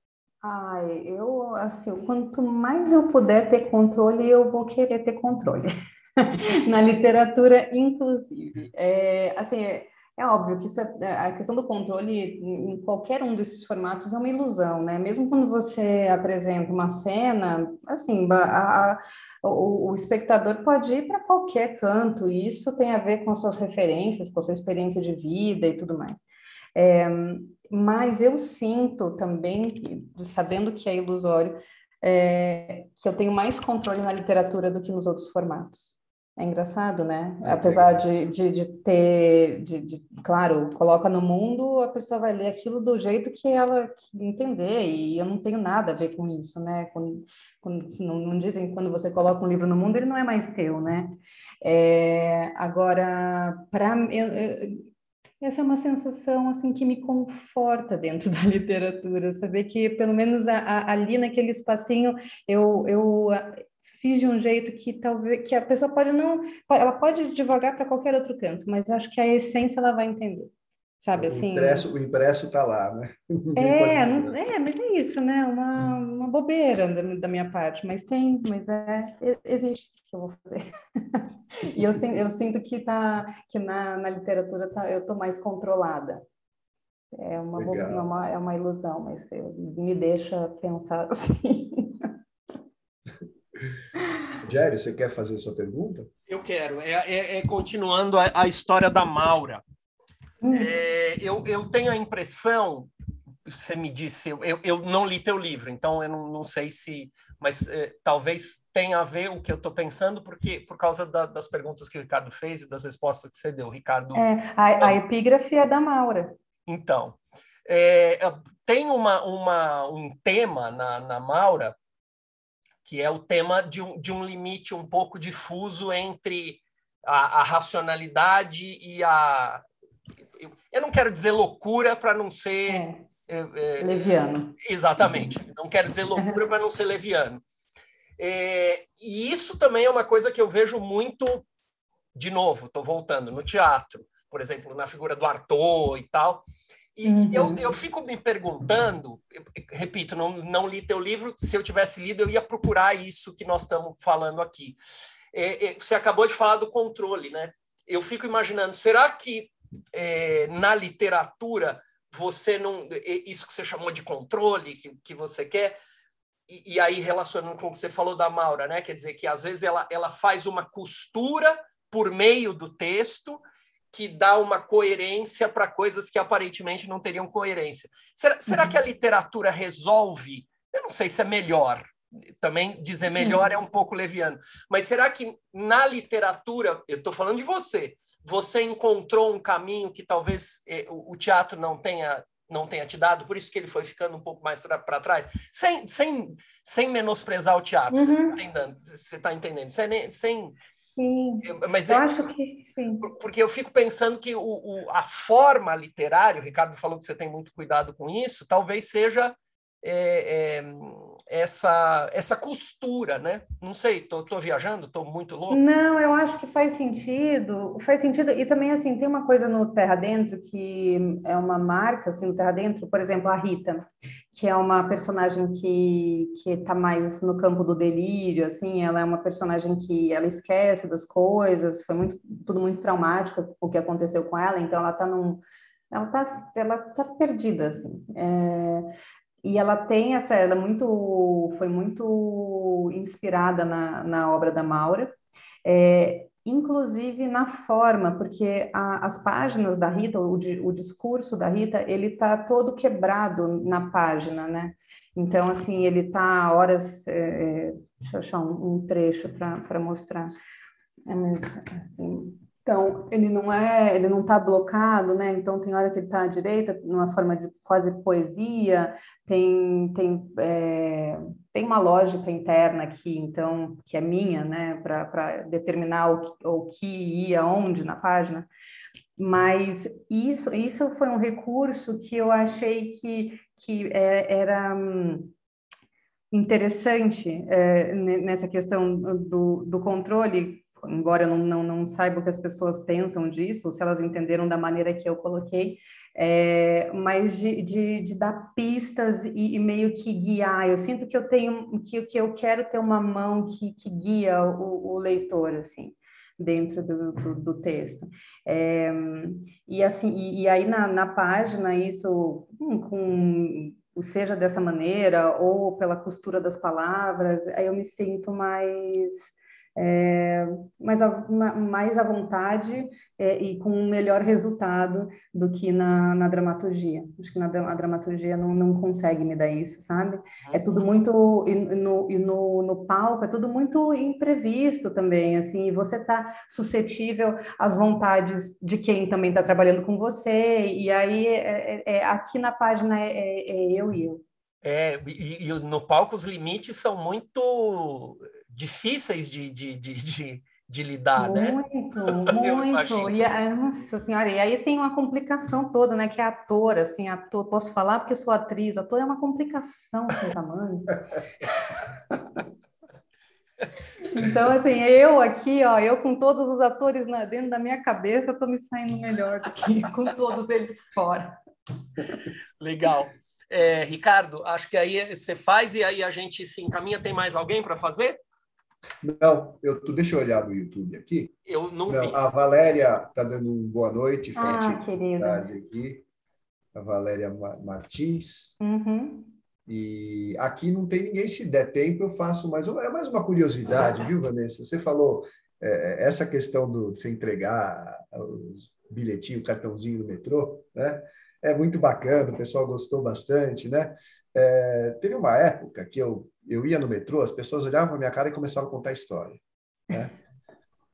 Ai, eu, assim, quanto mais eu puder ter controle, eu vou querer ter controle. na literatura, inclusive. É, assim, é, é óbvio que é, a questão do controle em qualquer um desses formatos é uma ilusão, né? Mesmo quando você apresenta uma cena, assim, a, a, o, o, espectador pode ir para qualquer canto, e isso tem a ver com as suas referências, com a sua experiência de vida e tudo mais. É, mas eu sinto também, sabendo que é ilusório, é, que eu tenho mais controle na literatura do que nos outros formatos. É engraçado, né? É, Apesar de, de, de ter, de, de, claro, coloca no mundo, a pessoa vai ler aquilo do jeito que ela entender, e eu não tenho nada a ver com isso, né? Quando, quando, não, não, dizem que quando você coloca um livro no mundo, ele não é mais teu, né? É, agora, para essa é uma sensação assim que me conforta dentro da literatura, saber que pelo menos a, a, ali naquele espacinho eu, eu fiz de um jeito que talvez que a pessoa pode não, ela pode devagar para qualquer outro canto, mas acho que a essência ela vai entender. Sabe, o assim... Impresso, o impresso está lá, né? É, não, é, mas é isso, né? Uma, uma bobeira da, da minha parte, mas tem, mas é, existe que eu vou fazer. e eu, eu sinto que, tá, que na, na literatura tá, eu estou mais controlada. É uma, é uma, é uma ilusão, mas eu, me deixa pensar assim. Jerry, você quer fazer sua pergunta? Eu quero. É, é, é continuando a, a, história da Maura. Hum. É, eu, eu tenho a impressão, você me disse, eu, eu não li teu livro, então eu não, não sei se, mas é, talvez tenha a ver o que eu estou pensando, porque por causa da, das perguntas que o Ricardo fez e das respostas que você deu, Ricardo. É, a, a epígrafe é da Maura. Então, é, tem uma, uma, um tema na, na Maura que é o tema de um, de um limite um pouco difuso entre a, a racionalidade e a. Eu não quero dizer loucura para não ser. É. É, é, leviano. Exatamente. Não quero dizer loucura para não ser leviano. É, e isso também é uma coisa que eu vejo muito, de novo, estou voltando, no teatro, por exemplo, na figura do Arthur e tal. E uhum. eu, eu fico me perguntando, repito, não, não li teu livro, se eu tivesse lido, eu ia procurar isso que nós estamos falando aqui. É, é, você acabou de falar do controle, né? Eu fico imaginando, será que é, na literatura você não. Isso que você chamou de controle, que, que você quer, e, e, aí relacionando com o que você falou da Maura, né? Quer dizer que às vezes ela, ela faz uma costura por meio do texto que dá uma coerência para coisas que aparentemente não teriam coerência. Será, será uhum. que a literatura resolve? Eu não sei se é melhor. Também dizer melhor uhum. é um pouco leviano. Mas será que na literatura, eu estou falando de você, você encontrou um caminho que talvez eh, o teatro não tenha não tenha te dado, por isso que ele foi ficando um pouco mais para trás, sem, sem, sem menosprezar o teatro, uhum. você está entendendo? Sem, sem, Sim, mas eu é, acho que sim. Porque eu fico pensando que o, o, a forma literária, o Ricardo falou que você tem muito cuidado com isso, talvez seja é, é, essa, essa costura, né? Não sei, tô, tô viajando, tô muito louco. Não, eu acho que faz sentido, faz sentido, e também, assim, tem uma coisa no Terra Dentro que é uma marca, assim, no Terra Dentro, por exemplo, a Rita, que é uma personagem que, que tá mais no campo do delírio, assim, ela é uma personagem que ela esquece das coisas, foi muito, tudo muito traumático o que aconteceu com ela, então ela tá num ela tá, ela tá perdida, assim. É, e ela tem essa, ela é muito, foi muito inspirada na, na obra da Maura. É, inclusive na forma, porque a, as páginas da Rita, o, o discurso da Rita, ele está todo quebrado na página, né? Então, assim, ele está horas. É, é, deixa eu achar um, um trecho para mostrar. É, assim, então, ele não é, ele não está blocado, né? Então, tem hora que ele está à direita, numa forma de quase poesia, tem, tem, é, tem uma lógica interna aqui, então, que é minha, né? Para determinar o que, o que ia onde na página. Mas isso, isso foi um recurso que eu achei que, que é, era hum, interessante é, nessa questão do, do controle embora eu não, não, não saiba o que as pessoas pensam disso, se elas entenderam da maneira que eu coloquei, é, mas de, de, de, dar pistas e, e, meio que guiar. Eu sinto que eu tenho, que, que eu quero ter uma mão que, que guia o, o leitor, assim, dentro do, do, do texto. É, e assim, e, e aí na, na, página, isso hum, com seja dessa maneira ou pela costura das palavras, aí eu me sinto mais é, mais, a, mais à vontade é, e com um melhor resultado do que na, na dramaturgia. Acho que na a dramaturgia não, não consegue me dar isso, sabe? É tudo uhum. muito e no, e no, no palco é tudo muito imprevisto também, assim. E você está suscetível às vontades de quem também está trabalhando com você. E aí é, é, é aqui na página é, é, é eu e eu. É, e, e, no palco os limites são muito difíceis de, de, de, de, de lidar, muito, né? Muito, muito. E, nossa senhora, e aí tem uma complicação toda, né? Que é ator, assim, ator, posso falar porque sou atriz, ator é uma complicação sem tamanho. Então, assim, eu aqui, ó, eu com todos os atores na, dentro da minha cabeça, estou me saindo melhor do que com todos eles fora. Legal. É, Ricardo, acho que aí você faz e aí a gente se encaminha. Tem mais alguém para fazer? Não, eu, tu, deixa eu olhar no YouTube aqui. Eu não, não vi. A Valéria está dando um boa noite. Ah, querida. Aqui. A Valéria Martins. Uhum. E aqui não tem ninguém. Se der tempo, eu faço mais uma. É mais uma curiosidade, viu, Vanessa? Você falou é, essa questão do, de você entregar os bilhetinhos, o cartãozinho no metrô, né? É muito bacana, o pessoal gostou bastante, né? É, teve uma época que eu, eu ia no metrô, as pessoas olhavam na minha cara e começavam a contar história. Né?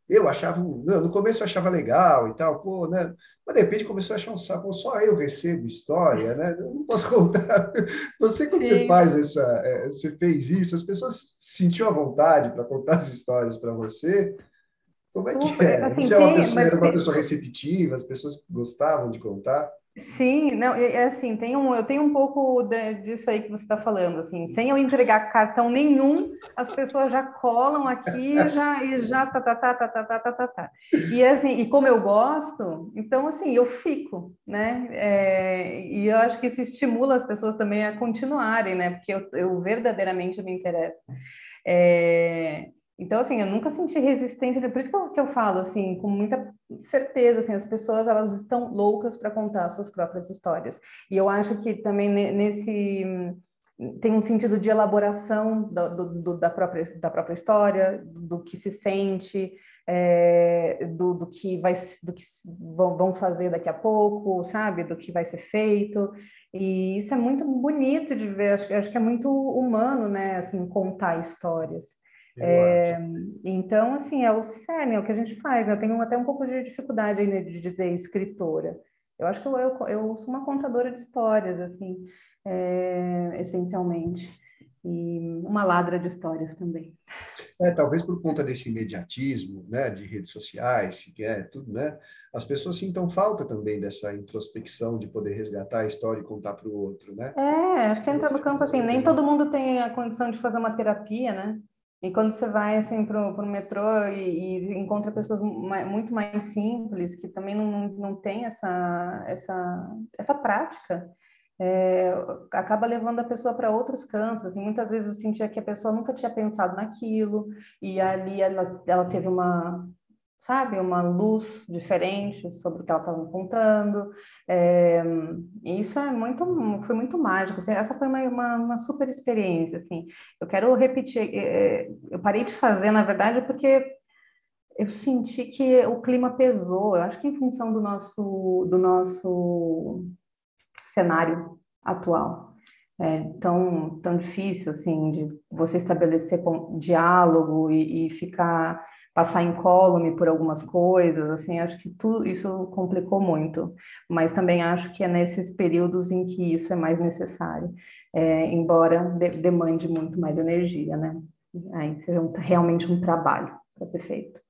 Eu achava, no começo eu achava legal e tal, pô, né? Mas de repente começou a achar um saco, só eu recebo história, né? Eu não posso contar. Você, quando Sim. você faz essa, é, você fez isso, as pessoas sentiam a vontade para contar as histórias para você. Como é que é? Assim, você é uma pessoa, era uma pessoa receptiva, as pessoas gostavam de contar? Sim, não, é assim, tem um, eu tenho um pouco de, disso aí que você está falando, assim, sem eu entregar cartão nenhum, as pessoas já colam aqui já, e já tá, tá, tá, tá, tá, tá, tá, tá, tá. E assim, e como eu gosto, então assim, eu fico, né, é, e eu acho que isso estimula as pessoas também a continuarem, né, porque eu, eu verdadeiramente me interesso. É, então, assim, eu nunca senti resistência, por isso que eu, que eu falo, assim, com muita certeza, assim, as pessoas, elas estão loucas para contar suas próprias histórias. E eu acho que também nesse tem um sentido de elaboração do, do, da, própria, da própria história, do que se sente, é, do, do, que vai do que vão fazer daqui a pouco, sabe, do que vai ser feito. E isso é muito bonito de ver, acho, acho que é muito humano, né, assim, contar histórias. É, então, assim, é o cerne, é o que a gente faz. Né? Eu tenho até um pouco de dificuldade ainda de dizer escritora. Eu acho que eu, eu, eu sou uma contadora de histórias, assim, é, essencialmente. E uma ladra de histórias também. É, talvez por conta desse imediatismo, né, de redes sociais, que é tudo, né, as pessoas sintam falta também dessa introspecção de poder resgatar a história e contar para o outro, né? É, acho que entra no campo assim, nem todo mundo tem a condição de fazer uma terapia, né? E quando você vai assim para o metrô e, e, encontra pessoas muito mais simples que também não, não tem essa, essa, essa prática, é, acaba levando a pessoa para outros cantos. Assim, muitas vezes eu sentia que a pessoa nunca tinha pensado naquilo e ali ela, ela teve uma sabe, uma luz diferente sobre o que ela estava contando. É, isso é muito, foi muito mágico. Assim, essa foi uma, uma, uma, super experiência. Assim, eu quero repetir. É, eu parei de fazer, na verdade, porque eu senti que o clima pesou. Eu acho que em função do nosso, do nosso cenário atual. É tão, tão difícil, assim, de você estabelecer diálogo e, e ficar passar incólume por algumas coisas, assim, acho que tudo isso complicou muito, mas também acho que é nesses períodos em que isso é mais necessário, é, embora de, demande muito mais energia, né? Aí seja um, realmente um trabalho para ser feito.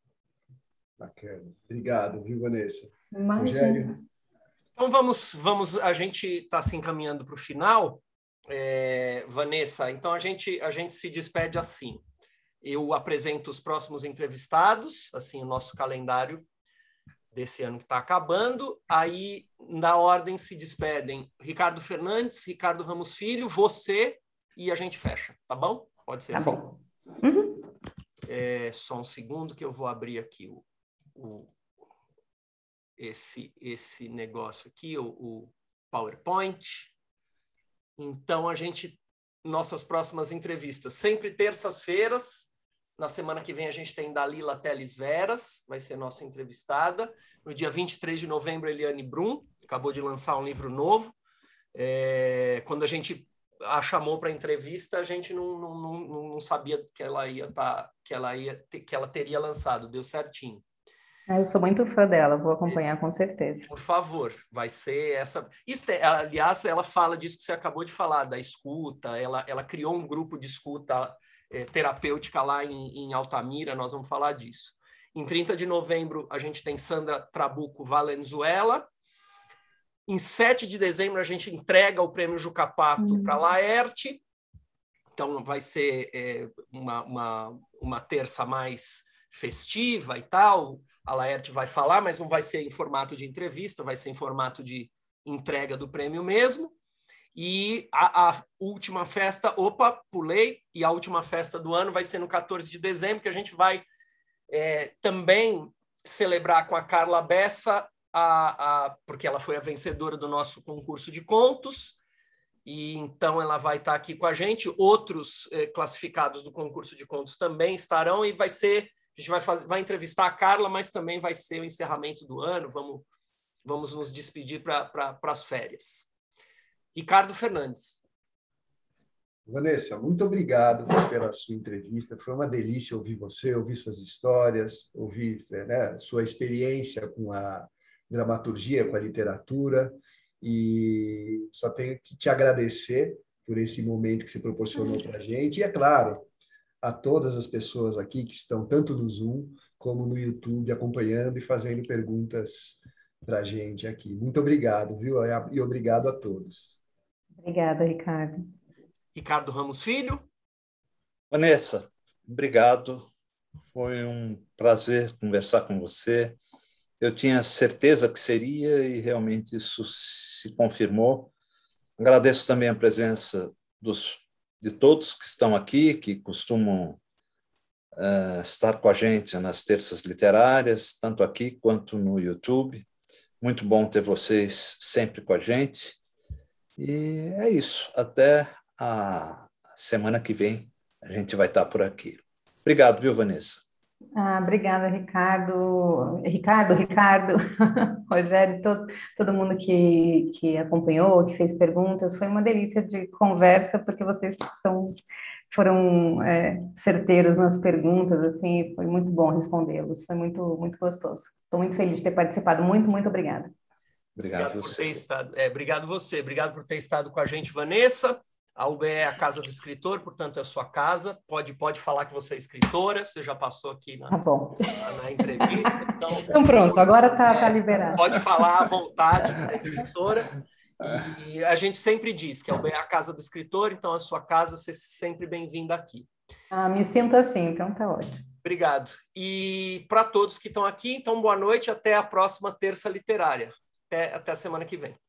Bacana. Obrigado, viu, Vanessa? Rogério? Então vamos, vamos, a gente está se encaminhando para o final, é, Vanessa. Então a gente, a gente se despede assim eu apresento os próximos entrevistados, assim, o nosso calendário desse ano que está acabando. Aí, na ordem, se despedem Ricardo Fernandes, Ricardo Ramos Filho, você e a gente fecha, tá bom? Pode ser tá assim? Bom. Uhum. É, só um segundo que eu vou abrir aqui o, o esse, esse negócio aqui, o, o PowerPoint. Então, a gente nossas próximas entrevistas, sempre terças-feiras, na semana que vem a gente tem Dalila Teles Veras, vai ser nossa entrevistada. No dia 23 de novembro, Eliane Brum, acabou de lançar um livro novo. É, quando a gente a chamou para entrevista, a gente não, não, não, não, sabia que ela ia tá, que ela ia que ela teria lançado, deu certinho. Ah, eu sou muito fã dela, vou acompanhar com certeza. Por favor, vai ser essa. Isso, aliás, ela fala disso que você acabou de falar, da escuta. Ela, ela criou um grupo de escuta é, terapêutica lá em, em Altamira, nós vamos falar disso. Em 30 de novembro, a gente tem Sandra Trabuco Valenzuela. Em 7 de dezembro, a gente entrega o prêmio Jucapato uhum. para a Laerte. Então, vai ser é, uma, uma, uma terça mais festiva e tal. A Laerte vai falar, mas não vai ser em formato de entrevista, vai ser em formato de entrega do prêmio mesmo. E a, a, última festa, opa, pulei, e a última festa do ano vai ser no 14 de dezembro, que a gente vai é, também celebrar com a Carla Bessa, a, a, porque ela foi a vencedora do nosso concurso de contos, e então ela vai estar aqui com a gente. Outros é, classificados do concurso de contos também estarão, e vai ser, a gente vai, fazer, vai entrevistar a Carla, mas também vai ser o encerramento do ano, vamos, vamos nos despedir para pra, as férias. Ricardo Fernandes. Vanessa, muito obrigado pela sua entrevista. Foi uma delícia ouvir você, ouvir suas histórias, ouvir né, sua experiência com a dramaturgia, com a literatura. E só tenho que te agradecer por esse momento que você proporcionou para a gente. E, é claro, a todas as pessoas aqui que estão tanto no Zoom como no YouTube acompanhando e fazendo perguntas para a gente aqui. Muito obrigado, viu? E obrigado a todos. Obrigada, Ricardo. Ricardo Ramos Filho. Vanessa, obrigado. Foi um prazer conversar com você. Eu tinha certeza que seria e realmente isso se confirmou. Agradeço também a presença dos, de todos que estão aqui, que costumam uh, estar com a gente nas terças literárias, tanto aqui quanto no YouTube. Muito bom ter vocês sempre com a gente. E é isso. Até a semana que vem a gente vai estar por aqui. Obrigado, viu, Vanessa? Ah, obrigada, Ricardo. Ricardo, Ricardo, Rogério, todo, todo mundo que, que acompanhou, que fez perguntas. Foi uma delícia de conversa, porque vocês são, foram é, certeiros nas perguntas, assim, foi muito bom respondê-los, foi muito, muito gostoso. Estou muito feliz de ter participado. Muito, muito obrigada. Obrigado, obrigado você. Por ter estado, é, obrigado você, obrigado por ter estado com a gente, Vanessa. A UBE é a casa do escritor, portanto é a sua casa. Pode, pode falar que você é escritora, você já passou aqui na, tá na, na entrevista. Então, então pronto, agora está é, tá liberado. Pode falar à vontade, você é escritora. E a gente sempre diz que a UBE é a casa do escritor, então a sua casa, você é sempre bem-vinda aqui. Ah, me sinto assim, então tá ótimo. Obrigado. E para todos que estão aqui, então boa noite, até a próxima terça literária. Até, até a semana que vem.